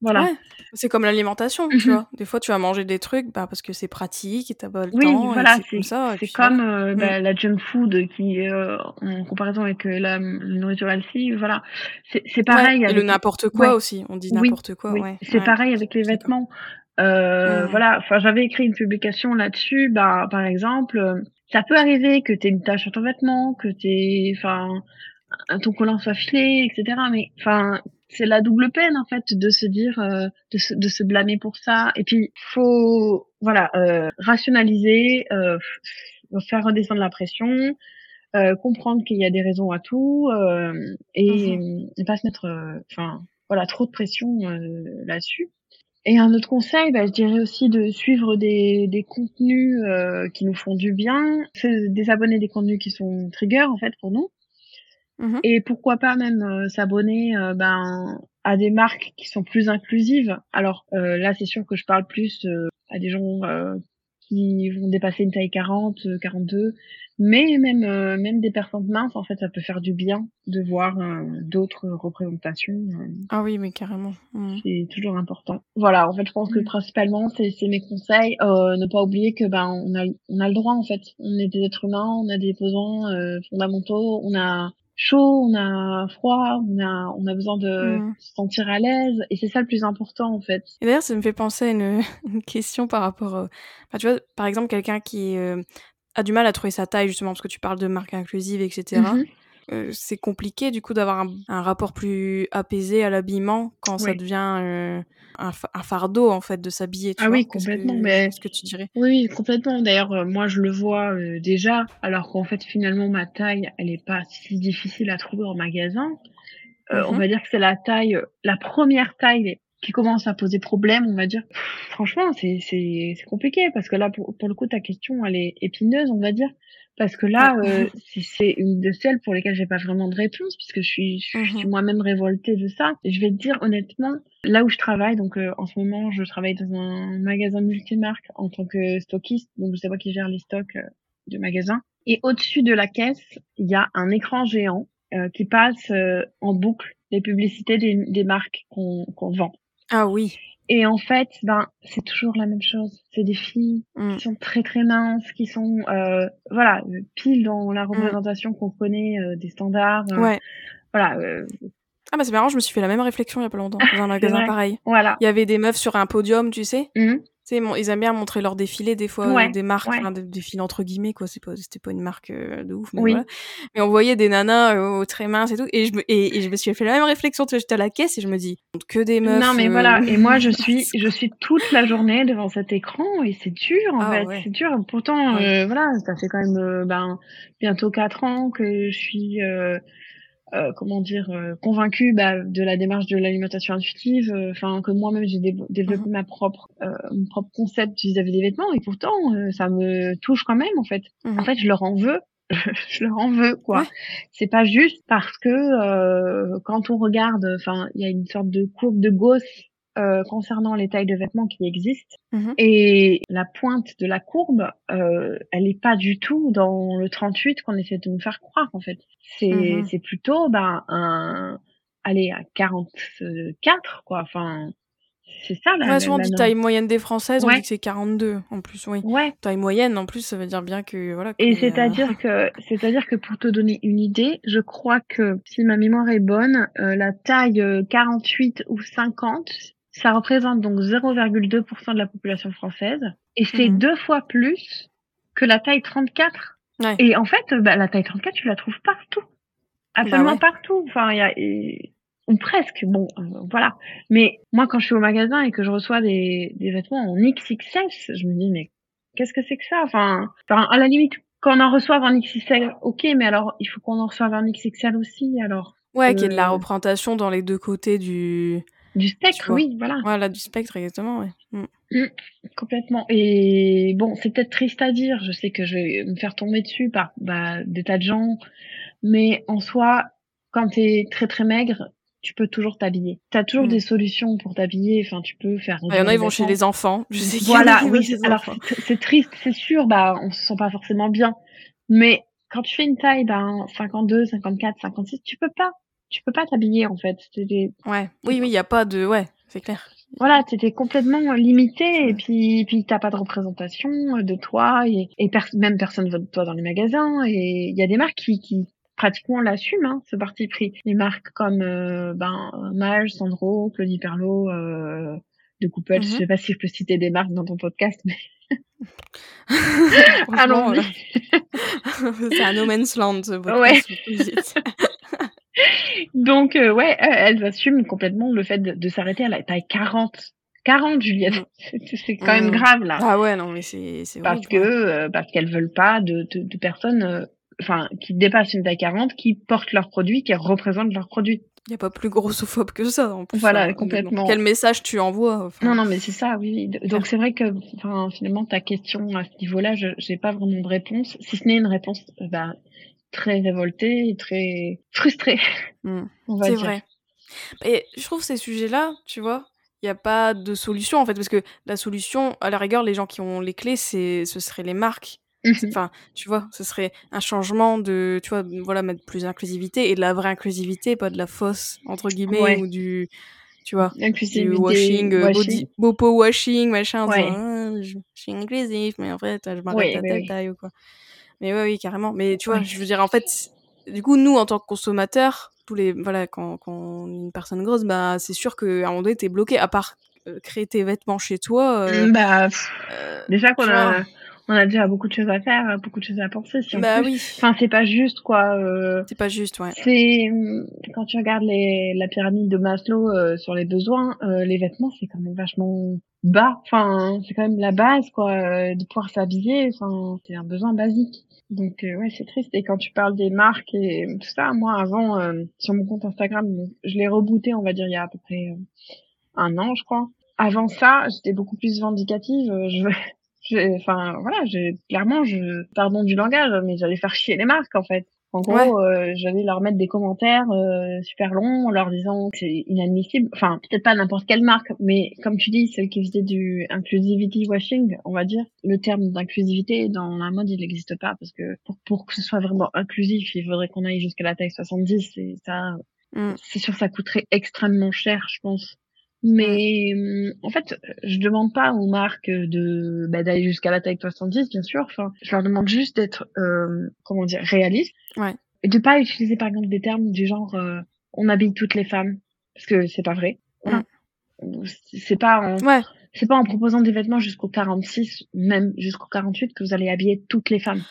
Voilà. C'est comme l'alimentation, tu mhm. vois. Des fois, tu vas manger des trucs bah, parce que c'est pratique et t'as pas le oui, temps. Voilà, c'est comme ça. C'est comme euh, bah, mm. la junk food qui, euh, en comparaison avec euh, la, nourriture healthy, voilà. C'est pareil. avec... Et le n'importe quoi aussi. On dit n'importe quoi. Ouais. C'est pareil avec les vêtements. Euh. Voilà. Enfin, j'avais écrit une publication là-dessus. Bah, par exemple, ça peut arriver que t'aies une tache sur ton vêtement, que t'aies, enfin, ton collant soit filé, etc. Mais, enfin, c'est la double peine en fait de se dire euh, de, se, de se blâmer pour ça et puis faut voilà euh, rationaliser euh, faire redescendre la pression euh, comprendre qu'il y a des raisons à tout euh, et, mhm. et, pas se mettre enfin voilà trop de pression là-dessus et un autre conseil, bah, je dirais aussi de suivre des, des contenus qui nous font du bien, des abonnés des contenus qui sont trigger en fait pour nous. Mmh Et pourquoi pas même euh, s'abonner euh, ben, à des marques qui sont plus inclusives. Alors euh, là, c'est sûr que je parle plus à des gens qui vont dépasser une taille 40, 42, mais même même des personnes minces, en fait, ça peut faire du bien de voir d'autres représentations. ah oui, mais carrément. Mmh. C'est toujours important. Voilà, en fait, je pense que mmh. principalement, c'est mes conseils. ne pas oublier que ben on a on a le droit en fait. On est des êtres humains, on a des besoins fondamentaux, on a chaud, on a froid, on a, on a besoin de mm. se sentir à l'aise. Et c'est ça le plus important, en fait. Et d'ailleurs, ça me fait penser à une, question par rapport... Euh, tu vois, par exemple, quelqu'un qui euh, a du mal à trouver sa taille, justement, parce que tu parles de marque inclusive, etc. Euh, c'est compliqué, du coup, d'avoir un, rapport plus apaisé à l'habillement quand ça devient un, fardeau en fait de s'habiller. Ah oui, complètement. Que, mais ce que tu dirais? Oui, complètement. D'ailleurs, euh, moi je le vois euh, déjà, alors qu'en fait finalement ma taille, elle est pas si difficile à trouver en magasin. Euh, on mhm. va dire que c'est la taille, la première taille qui commence à poser problème, on va dire. franchement, c'est c'est compliqué parce que là pour, pour le coup ta question elle est épineuse, on va dire parce que là, euh, c'est une de celles pour lesquelles j'ai pas vraiment de réponse, puisque je suis, je suis mhm. moi-même révoltée de ça. Et je vais te dire honnêtement, là où je travaille, donc euh, en ce moment, je travaille dans un magasin multimarque en tant que stockiste, donc c'est moi qui gère les stocks euh, du magasin. Et au-dessus de la caisse, il y a un écran géant euh, qui passe en boucle les publicités des, des marques qu'on qu'on vend. Ah oui. Et en fait, ben, c'est toujours la même chose. C'est des filles mm. qui sont très très minces, qui sont, euh, voilà, pile dans la mm. représentation qu'on connaît euh, des standards. Euh, ouais. Voilà. ah bah c'est marrant, je me suis fait la même réflexion il y a pas longtemps dans un magasin pareil. Voilà. Il y avait des meufs sur un podium, tu sais. Mm ils aiment bien montrer leur défilé des fois, des marques, des défilés entre guillemets quoi. C'est pas, c'était pas une marque euh, de ouf, mais voilà. Mais on voyait des nanas euh, très minces et tout, et je me, et, je me suis fait la même réflexion. J'étais à la caisse et je me dis que des meufs. Non mais voilà. Et moi je suis, je suis toute la journée devant cet écran et c'est dur en ah fait, c'est dur. Pourtant euh, voilà, ça fait quand même ben bientôt quatre ans que je suis euh, comment dire euh, convaincue bah, de la démarche de l'alimentation intuitive euh, enfin que moi-même j'ai développé mhm. ma propre mon propre concept vis-à-vis des vêtements. Et pourtant ça me touche quand même en fait. En mhm. fait je leur en veux. Je leur en veux quoi. C'est pas juste parce que quand on regarde enfin il y a une sorte de courbe de Gauss euh, concernant les tailles de vêtements qui existent. Mhm. Et la pointe de la courbe, euh, elle est pas du tout dans le 38 qu'on essaie de nous faire croire en fait. C'est mhm. plutôt ben un allez à 44 quoi. Enfin c'est ça la, ouais, souvent dit taille moyenne des françaises, on dit que c'est 42 en plus, oui. Ouais. Taille moyenne en plus, ça veut dire bien que voilà. Et c'est-à-dire que c'est-à-dire que pour te donner une idée, je crois que si ma mémoire est bonne, euh, la taille 48 ou 50, ça représente donc 0,2% de la population française et c'est mhm. deux fois plus que la taille 34. Et en fait, bah, la taille 34, tu la trouves partout. Absolument bah partout. Enfin, il y a ou presque. Bon, euh, voilà. Mais moi, quand je suis au magasin et que je reçois des, des vêtements en XXS, je me dis mais qu'est-ce que c'est que ça? Enfin, enfin, à la limite, quand on en reçoit en XXL, ok, mais alors il faut qu'on en reçoive en XXL aussi. Alors Ouais, qui est de la Euh, représentation dans les deux côtés du. Du spectre, oui, voilà. Voilà, du spectre, exactement, ouais. Mm. Complètement. Et bon, c'est peut-être triste à dire. Je sais que je vais me faire tomber dessus par bah, des tas de gens. Mais en soi, quand t'es très très maigre, tu peux toujours t'habiller. T'as toujours Mm. des solutions pour t'habiller. Enfin, tu peux faire. Il y en a, ils vont chez les enfants. Je sais Voilà, oui. Alors c'est triste, c'est sûr. Bah, on se sent pas forcément bien. Mais quand tu fais une taille, ben 52, 54, 56, tu peux pas. Tu peux pas t'habiller en fait. Des- Ouais. Oui, oui, il n'y a pas de. Ouais, c'est clair. voilà, t'étais complètement limité et puis puis t'as pas de représentation de toi et, et pers- même personne ne voit de toi dans les magasins et il y a des marques qui, qui pratiquement l'assument hein, ce parti pris. Les marques comme euh, ben Mage, Sandro, Claudie Perlot, euh, de Couple. Mhm. Je sais pas si je peux citer des marques dans ton podcast, mais Franchement, allons-y. euh, c'est un no man's land, ce podcast. Ouais. faut que je dise. Donc euh, ouais, elles assument complètement le fait de, de s'arrêter à la taille 40. 40 Juliette, Mm. c'est quand même Mm. grave là. ah ouais, non, mais c'est c'est parce que euh, parce qu'elles veulent pas de, de, de personnes euh, enfin qui dépassent une taille 40 qui portent leurs produits qui représentent leurs produits Il n'y a pas plus grossophobe que ça, en plus. Voilà, hein, complètement. Quel message tu envoies enfin. non non mais c'est ça oui donc c'est vrai que finalement ta question à ce niveau-là je j'ai pas vraiment de réponse si ce n'est une réponse bah, très révoltée et très frustrée Mm. C'est vrai. Et je trouve ces sujets-là, tu vois, il n'y a pas de solution en fait, parce que la solution, à la rigueur, les gens qui ont les clés, c'est, ce seraient les marques. Mhm. Enfin, tu vois, ce serait un changement de, tu vois, voilà, mettre plus d'inclusivité et de la vraie inclusivité, pas de la fausse entre guillemets Ouais. ou du, tu vois, du washing, euh, washing. body, bopo washing, machin, Ouais. Ah, je, je suis inclusif, mais en fait, je m'arrête Ouais, à telle taille ou quoi. Mais ouais, oui, carrément. Mais tu vois, je veux dire, en fait, du coup, nous, en tant que consommateurs, tous les, voilà, quand, quand on est une personne grosse, bah, c'est sûr qu'à un moment donné, t'es bloqué, à part euh, créer tes vêtements chez toi. euh, bah pff, euh, déjà qu'on a vois. on a déjà beaucoup de choses à faire beaucoup de choses à penser si bah plus oui, enfin c'est pas juste quoi euh, c'est pas juste, ouais. C'est hum, quand tu regardes les, la pyramide de Maslow euh, sur les besoins, euh, les vêtements c'est quand même vachement bas. Enfin, c'est quand même la base quoi, de pouvoir s'habiller. Enfin, c'est un besoin basique. Donc euh, ouais, c'est triste. Et quand tu parles des marques et tout ça, moi avant euh, sur mon compte Instagram, je l'ai rebooté, on va dire il y a à peu près euh, un an, je crois. Avant ça, j'étais beaucoup plus vindicative. euh, Je, je- enfin voilà, je, clairement, je, pardon du langage, mais j'allais faire chier les marques en fait. En gros, Ouais. euh, j'allais leur mettre des commentaires euh, super longs en leur disant que c'est inadmissible. Enfin, peut-être pas n'importe quelle marque, mais comme tu dis, celle qui faisait du inclusivity washing, on va dire, le terme d'inclusivité dans la mode, il n'existe pas parce que pour, pour que ce soit vraiment inclusif, il faudrait qu'on aille jusqu'à la taille 70 et ça, Mm. c'est sûr, ça coûterait extrêmement cher, je pense. Mais hum, en fait, je demande pas aux marques de bah, d'aller jusqu'à la taille 70, bien sûr. Enfin, je leur demande juste d'être, euh, comment dire, réaliste Ouais. et de pas utiliser par exemple des termes du genre euh, on habille toutes les femmes parce que c'est pas vrai. Voilà. C'est pas en, Ouais, c'est pas en proposant des vêtements jusqu'au 46, même jusqu'au 48 que vous allez habiller toutes les femmes.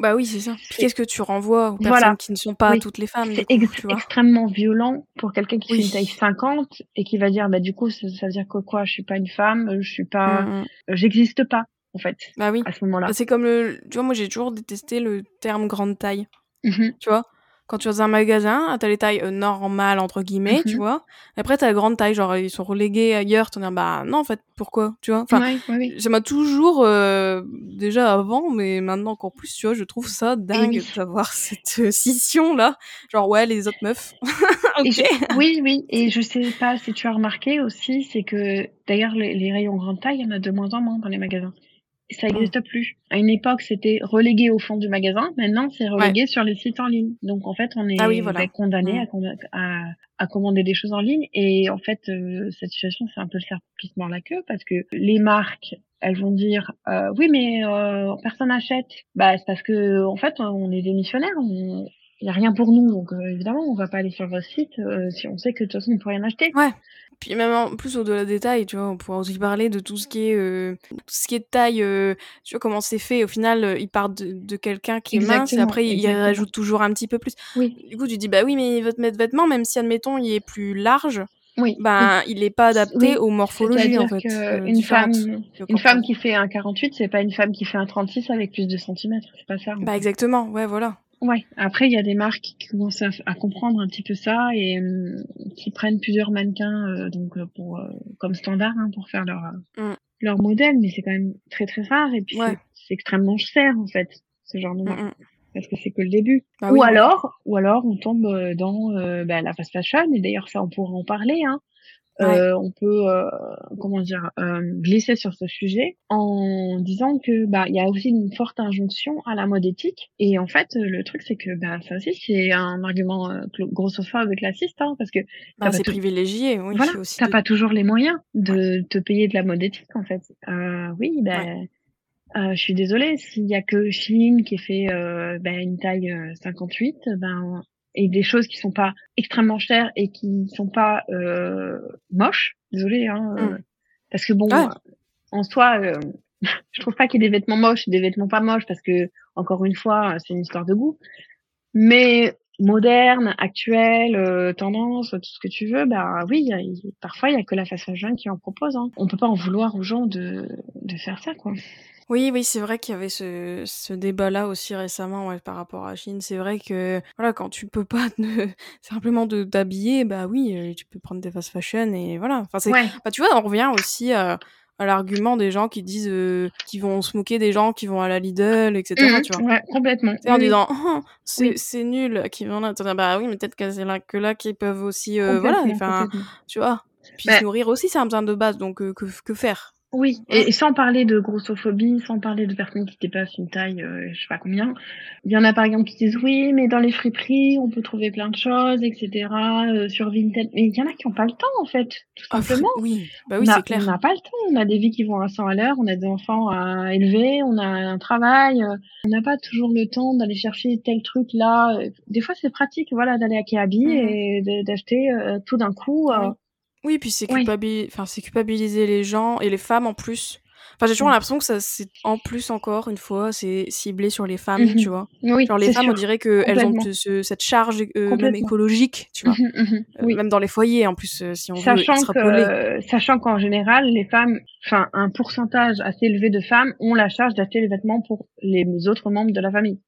Bah oui, c'est ça. Puis qu'est-ce que tu renvoies aux personnes Voilà. qui ne sont pas Oui. toutes les femmes, C'est ex- extrêmement violent pour quelqu'un qui Oui. fait une taille 50 et qui va dire bah du coup ça, ça veut dire que quoi je suis pas une femme, je suis pas Mm, mm. euh, j'existe pas en fait Bah oui. à ce moment-là. Bah, c'est comme le, tu vois, moi j'ai toujours détesté le terme grande taille. Mhm. tu vois? Quand tu vas dans un magasin, t'as les tailles euh, normales, entre guillemets, tu Mhm. vois. Après, t'as la grande taille, genre, ils sont relégués ailleurs, t'en dis, bah, non, en fait, pourquoi, tu vois? Enfin, Ouais, ouais, oui. ça m'a toujours, euh, déjà avant, mais maintenant encore plus, tu vois, je trouve ça dingue oui. d'avoir cette euh, scission-là. Genre, ouais, les autres meufs. Je- oui, oui. Et je sais pas si tu as remarqué aussi, c'est que d'ailleurs les, les rayons grande taille, il y en a de moins en moins dans les magasins. Ça n'existe plus. À une époque, c'était relégué au fond du magasin. Maintenant, c'est relégué sur les sites en ligne. Donc, en fait, on est Ah oui, voilà. ben, condamné Mm. à, à, à commander des choses en ligne. Et en fait, euh, cette situation, c'est un peu le serpent la queue parce que les marques, elles vont dire euh, oui, mais euh, personne n'achète. Bah, c'est parce que en fait, on est. On... Il n'y a rien pour nous, donc euh, évidemment, on va pas aller sur votre site euh, si on sait que de toute façon, on peut rien acheter. Ouais. Puis même en plus au-delà des tailles, tu vois, on pourra aussi parler de tout ce qui est euh, tout ce qui est taille, euh, tu vois comment c'est fait. Au final, euh, ils partent de, de quelqu'un qui est mince et après exactement. rajoutent toujours un petit peu plus. Oui, Du coup, tu dis bah oui, mais votre vêtement, même si admettons il est plus large, oui. ben il est pas adapté Oui. aux morphologies en fait. euh, différentes. femme, une femme qui fait un 48, c'est pas une femme qui fait un 36 avec plus de centimètres. C'est pas ça. Bah fait. exactement, ouais voilà. Ouais. Après, il y a des marques qui commencent à, comprendre un petit peu ça et euh, qui prennent plusieurs mannequins euh, donc euh, pour comme standard hein, pour faire leur mm. leur modèle, mais c'est quand même très très rare et puis c'est extrêmement cher en fait ce genre de marque. Mm, mm. Parce que c'est que le début. Bah ou alors, ou alors on tombe dans bah, la fast fashion et d'ailleurs ça on pourra en parler. Hein. Euh, on peut euh, comment dire euh, glisser sur ce sujet en disant que bah il y a aussi une forte injonction à la mode éthique. Et en fait le truc c'est que bah ça aussi c'est un argument grossophobe et classiste hein, parce que bah, c'est privilégié oui voilà, t'as pas toujours les moyens de te payer de la mode éthique en fait. Oui ben je suis désolée, s'il y a que Chine qui fait ben, une taille 58, ben et des choses qui sont pas extrêmement chères et qui sont pas euh, moches. Désolée, hein, euh, mm. parce que bon, en soi, euh, je trouve pas qu'il y ait des vêtements moches et des vêtements pas moches parce que encore une fois, c'est une histoire de goût. Mais moderne, actuelle, euh, tendance, tout ce que tu veux, bah oui, y a, parfois il y a que la fast fashion qui en propose. Hein. On peut pas en vouloir aux gens de, de faire ça, quoi. Oui, oui, c'est vrai qu'il y avait ce, ce débat-là aussi récemment ouais, par rapport à Chine. C'est vrai que voilà, quand tu peux pas simplement de t'habiller, bah oui, euh, tu peux prendre des fast fashion et voilà. Enfin, c'est, bah, tu vois, on revient aussi à, à l'argument des gens qui disent euh, qui vont se moquer des gens qui vont à la Lidl, etc. Mmh, tu vois. Ouais, complètement. en disant oh, c'est c'est nul, qui vont là. Bah oui, mais peut-être que c'est là que là qu'ils peuvent aussi euh, voilà, enfin, tu vois. Puis se nourrir aussi, c'est un besoin de base, donc que, que faire? Oui, et, sans parler de grossophobie, sans parler de personnes qui dépassent une taille, euh, je sais pas combien. Il y en a par exemple qui disent oui, mais dans les friperies, on peut trouver plein de choses, etc. Euh, sur Vinted, mais il y en a qui ont pas le temps en fait, tout ah, simplement. oui, bah oui, c'est clair. On n'a pas le temps. On a des vies qui vont à 100 à l'heure, on a des enfants à élever, on a un travail. Euh, on n'a pas toujours le temps d'aller chercher tel truc là. Des fois, c'est pratique, voilà, d'aller à Kiabi mhm. et d'acheter tout d'un coup. Oui, puis c'est enfin, c'est culpabiliser les gens et les femmes en plus. Enfin, j'ai toujours l'impression que ça, c'est en plus encore une fois, c'est ciblé sur les femmes, mmh tu vois. Oui, Genre les femmes, on dirait qu'elles ont ce, cette charge euh, même écologique, tu vois. Mmh euh, même dans les foyers, en plus, euh, si on sachant veut sachant qu'en général, les femmes, enfin, un pourcentage assez élevé de femmes ont la charge d'acheter les vêtements pour les autres membres de la famille.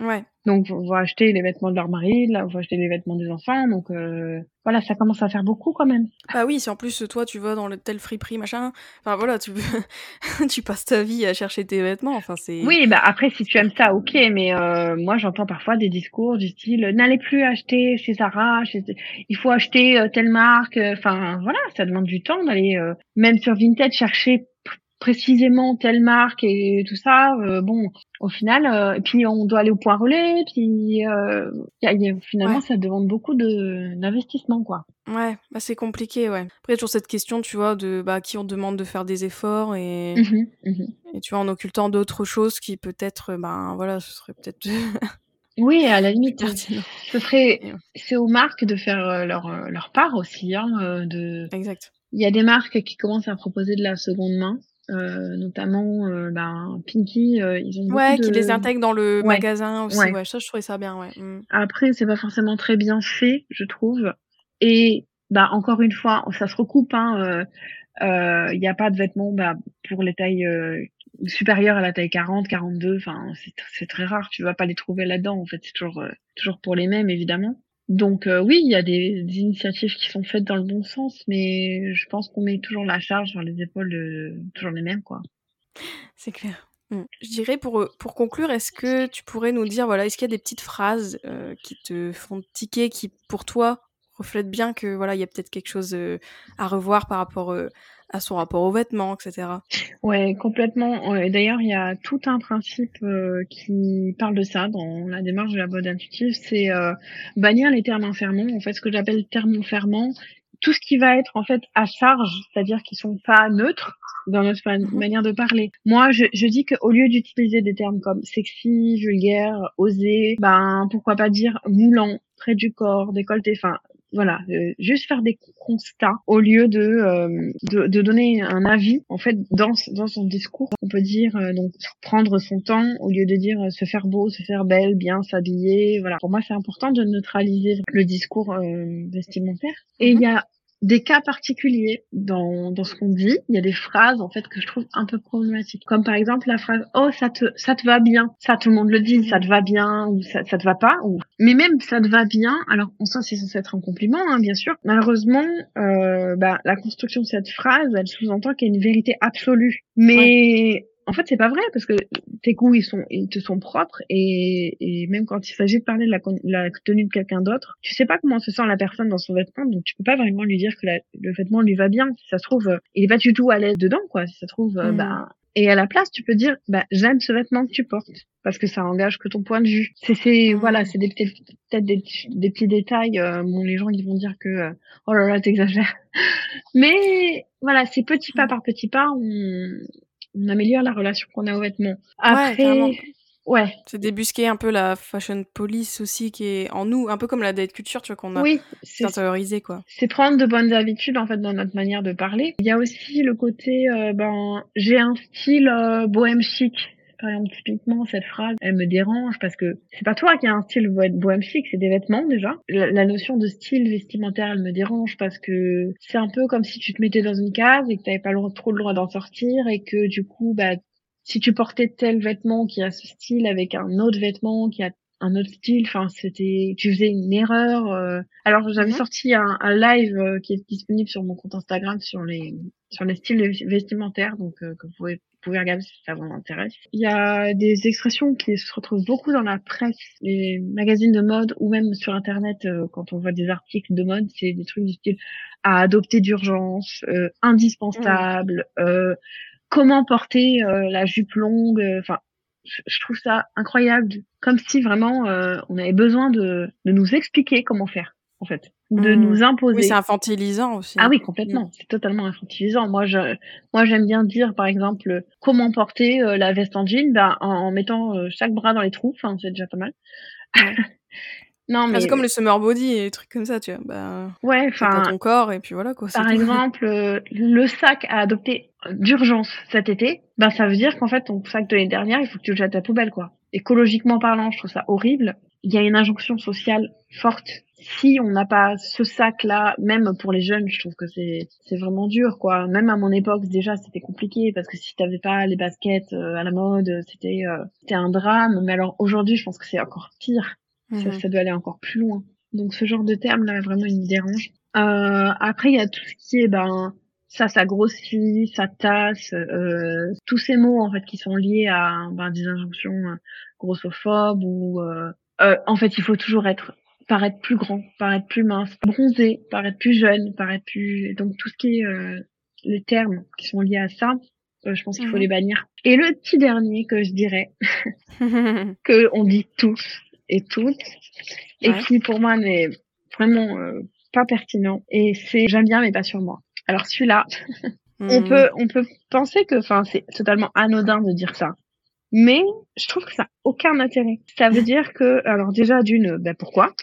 Ouais. Donc, on va acheter les vêtements de leur mari, là, on va acheter les vêtements des enfants. Donc, euh, voilà, ça commence à faire beaucoup quand même. Ah oui, si en plus, toi, tu vas dans le tel friperie, machin. Enfin, voilà, tu, tu passes ta vie à chercher tes vêtements. Enfin, c'est. Oui, bah après, si tu aimes ça, ok. Mais euh, moi, j'entends parfois des discours du style n'allez plus acheter chez Zara, chez... il faut acheter euh, telle marque. Enfin, voilà, ça demande du temps d'aller, même sur Vinted, chercher précisément telle marque et tout ça. Euh, bon, au final, euh, et puis on doit aller au point relais, puis euh, y a, finalement ça demande beaucoup de d'investissement quoi. Ouais, bah c'est compliqué, ouais. Après toujours cette question, tu vois, de bah qui on demande de faire des efforts et mmh mmh et tu vois en occultant d'autres choses qui peut-être, ben voilà, ce serait peut-être. oui, à la limite, ce serait c'est aux marques de faire leur leur part aussi, hein, de. Exact. Il y a des marques qui commencent à proposer de la seconde main. Euh, notamment euh, ben, Pinky, euh, ils ont ouais, qui les intègrent dans le magasin aussi. Ouais. ça, je trouvais ça bien. Ouais. Mm. Après, c'est pas forcément très bien fait, je trouve. Et bah encore une fois, ça se recoupe. Hein, il euh, n'y a pas de vêtements bah, pour les tailles supérieures à la taille 40, 42. Enfin, c'est très rare. Tu vas pas les trouver là-dedans. En fait, c'est toujours toujours pour les mêmes, évidemment. Donc euh, oui, il y a des, initiatives qui sont faites dans le bon sens, mais je pense qu'on met toujours la charge sur les épaules de toujours les mêmes, quoi. C'est clair. Mm. Je dirais pour, pour conclure, est-ce que tu pourrais nous dire, voilà, est-ce qu'il y a des petites phrases euh, qui te font tiquer, qui pour toi reflètent bien que voilà, il y a peut-être quelque chose euh, à revoir par rapport à son rapport aux vêtements, etc. Ouais, complètement. D'ailleurs, il y a tout un principe euh, qui parle de ça dans la démarche de la mode intuitive, c'est euh, bannir les termes enfermants. En fait, ce que j'appelle termes enfermants, tout ce qui va être en fait à charge, c'est-à-dire qui sont pas neutres dans notre mhm. manière de parler. Moi, je, je dis qu'au lieu d'utiliser des termes comme sexy, vulgaire, osé, ben pourquoi pas dire moulant, près du corps, décolleté, enfin voilà, euh, juste faire des constats au lieu de, euh, de, de donner un avis. En fait, dans dans son discours, on peut dire euh, donc prendre son temps au lieu de dire se faire beau, se faire belle, bien s'habiller. Voilà. Pour moi, c'est important de neutraliser le discours vestimentaire. Et il y a des cas particuliers dans, dans ce qu'on dit. Il y a des phrases en fait que je trouve un peu problématiques, comme par exemple la phrase "Oh ça te ça te va bien", ça tout le monde le dit, ça te va bien ou ça, ça te va pas, ou mais même ça te va bien. Alors ça c'est censé être un compliment, hein, bien sûr. Malheureusement, euh, bah, la construction de cette phrase, elle sous-entend qu'il y a une vérité absolue, mais en fait, c'est pas vrai parce que tes goûts ils sont ils te sont propres et, et même quand il s'agit de parler de la, la tenue de quelqu'un d'autre, tu sais pas comment se sent la personne dans son vêtement, donc tu peux pas vraiment lui dire que le vêtement lui va bien. Si ça se trouve, il est pas du tout à l'aise dedans, quoi. Si ça se trouve, euh, mmh. bah et à la place, tu peux dire, bah, j'aime ce vêtement que tu portes, parce que ça engage que ton point de vue. C'est, c'est, mmh. voilà, c'est des peut-être des, des, petits détails. Euh, bon, les gens ils vont dire que, euh, oh là là, t'exagères. Mais voilà, c'est petit pas mmh. par petit pas, on, on améliore la relation qu'on a aux vêtements. Après, ouais. C'est débusquer un peu la fashion police aussi qui est en nous, un peu comme la date culture, tu vois, qu'on a oui, intériorisé, quoi. C'est prendre de bonnes habitudes, en fait, dans notre manière de parler. Il y a aussi le côté, euh, ben, j'ai un style euh, bohème chic. Par exemple, typiquement, cette phrase, elle me dérange parce que c'est pas toi qui as un style bohème chic, c'est des vêtements déjà. La, notion de style vestimentaire, elle me dérange parce que c'est un peu comme si tu te mettais dans une case et que t'avais pas trop le droit d'en sortir et que du coup, bah, si tu portais tel vêtement qui a ce style avec un autre vêtement qui a un autre style. Enfin, c'était, tu faisais une erreur. Euh. Alors, j'avais mhm. sorti un, un live euh, qui est disponible sur mon compte Instagram sur les sur les styles vestimentaires, donc euh, que vous pouvez, pouvez regarder si ça vous intéresse. Il y a des expressions qui se retrouvent beaucoup dans la presse, les magazines de mode ou même sur Internet quand on voit des articles de mode, c'est des trucs du style à adopter d'urgence, indispensable. comment porter la jupe longue, enfin je trouve ça incroyable, comme si vraiment euh, on avait besoin de, de nous expliquer comment faire, en fait, de mmh. nous imposer. Oui, c'est infantilisant aussi. Ah oui, complètement. Mmh. C'est totalement infantilisant. Moi, je, moi, j'aime bien dire, par exemple, comment porter euh, la veste en jean, ben, en, mettant euh, chaque bras dans les trous. Enfin, c'est déjà pas mal. Non, mais c'est comme le summer body et des trucs comme ça, tu vois. Bah, ouais, enfin. ton corps et puis voilà quoi. Par exemple, le sac à adopter d'urgence cet été, bah ça veut dire qu'en fait ton sac de l'année dernière, il faut que tu le jettes à la poubelle quoi. Écologiquement parlant, je trouve ça horrible. Il y a une injonction sociale forte. Si on n'a pas ce sac-là, même pour les jeunes, je trouve que c'est c'est vraiment dur quoi. Même à mon époque déjà c'était compliqué parce que si t'avais pas les baskets euh, à la mode, c'était euh, c'était un drame. Mais alors aujourd'hui, je pense que c'est encore pire ça, mhm. ça, doit aller encore plus loin. Donc ce genre de terme là vraiment il me dérange. Euh, après il y a tout ce qui est ben ça ça grossit, ça tasse, euh, tous ces mots en fait qui sont liés à ben, des injonctions euh, grossophobes ou euh, euh, en fait il faut toujours être paraître plus grand, paraître plus mince, bronzer, paraître plus jeune, paraître plus donc tout ce qui est euh, les termes qui sont liés à ça, je pense qu'il faut mhm. les bannir. Et le petit dernier que je dirais que on dit tous et toutes, et qui pour moi n'est vraiment euh, pas pertinent. Et c'est j'aime bien mais pas sur moi. Alors celui-là, on hmm. peut on peut penser que enfin c'est totalement anodin de dire ça, mais je trouve que ça n'a aucun intérêt. Ça veut dire que alors déjà d'une, ben pourquoi?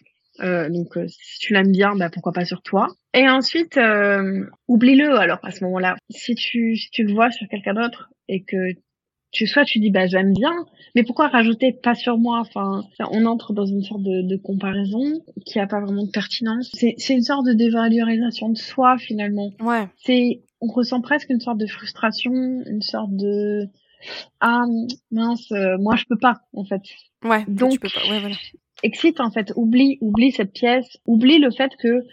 Euh, donc euh, si tu l'aimes bien, bah pourquoi pas sur toi? Et ensuite, euh, oublie-le alors à ce moment-là. Si tu si tu le vois sur quelqu'un d'autre et que tu soit tu dis bah j'aime bien mais pourquoi rajouter pas sur moi enfin on entre dans une sorte de, de comparaison qui a pas vraiment de pertinence c'est c'est une sorte de dévalorisation de soi finalement ouais c'est on ressent presque une sorte de frustration une sorte de ah mince euh, moi je peux pas en fait ouais donc tu peux pas ouais voilà excite en fait oublie oublie cette pièce oublie le fait que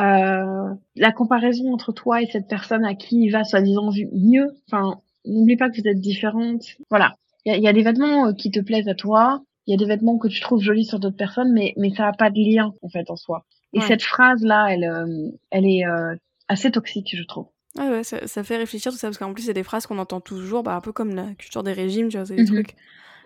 euh, la comparaison entre toi et cette personne à qui il va soi-disant mieux enfin n'oublie pas que vous êtes différentes. Voilà. Il y a, des vêtements euh, qui te plaisent à toi. Il y a des vêtements que tu trouves jolis sur d'autres personnes, mais, mais ça n'a pas de lien, en fait, en soi. Et cette phrase-là, elle, euh, elle est euh, assez toxique, je trouve. Ouais, ouais, ça, ça, fait réfléchir tout ça, parce qu'en plus, c'est des phrases qu'on entend toujours, bah, un peu comme la culture des régimes, tu vois, c'est des mhm. trucs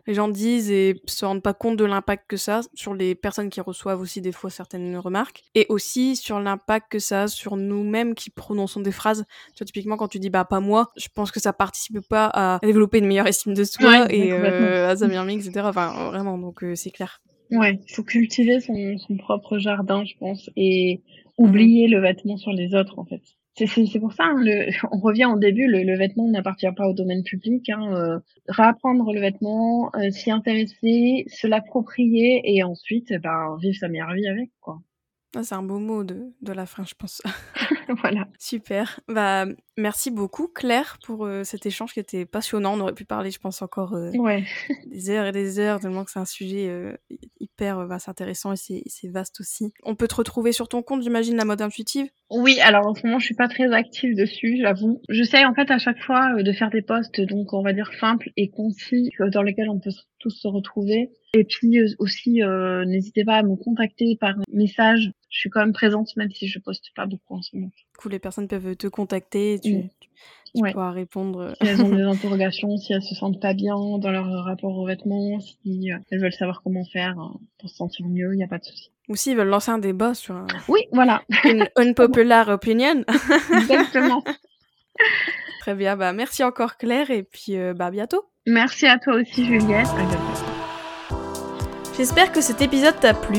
les gens disent et se rendent pas compte de l'impact que ça a sur les personnes qui reçoivent aussi des fois certaines remarques et aussi sur l'impact que ça a sur nous-mêmes qui prononçons des phrases. Tu vois, typiquement quand tu dis bah pas moi, je pense que ça participe pas à développer une meilleure estime de soi et euh, à s'améliorer, etc. Enfin vraiment, donc euh, c'est clair. Ouais, il faut cultiver son, son propre jardin, je pense, et oublier le vêtement sur les autres en fait. C'est pour ça, hein, le, on revient au début, le, le vêtement n'appartient pas au domaine public. Hein, euh, réapprendre le vêtement, euh, s'y intéresser, se l'approprier et ensuite, ben, vivre sa meilleure vie avec, quoi. Ah, c'est un beau mot de, de la fin, je pense. voilà. Super. Bah, merci beaucoup, Claire, pour euh, cet échange qui était passionnant. On aurait pu parler, je pense, encore euh, Ouais. des heures et des heures, tellement que c'est un sujet euh, hyper intéressant et c'est vaste aussi. On peut te retrouver sur ton compte, j'imagine, la mode intuitive? Oui, alors en ce moment, je suis pas très active dessus, j'avoue. J'essaye en fait à chaque fois de faire des posts, donc on va dire simples et concis, dans lesquels on peut tous se retrouver. Et puis aussi, n'hésitez pas à me contacter par message. Je suis quand même présente, même si je poste pas beaucoup en ce moment. Du coup, les personnes peuvent te contacter, tu, tu, Ouais. pourras répondre. Si elles ont des interrogations, si elles se sentent pas bien dans leur rapport aux vêtements, si euh, elles veulent savoir comment faire euh, pour se sentir mieux, il n'y a pas de souci. Ou s'ils veulent lancer un débat sur un, Oui, voilà, une unpopular opinion. exactement. Très bien, bah merci encore Claire et puis euh, bah à bientôt. Merci à toi aussi, Juliette. J'espère que cet épisode t'a plu.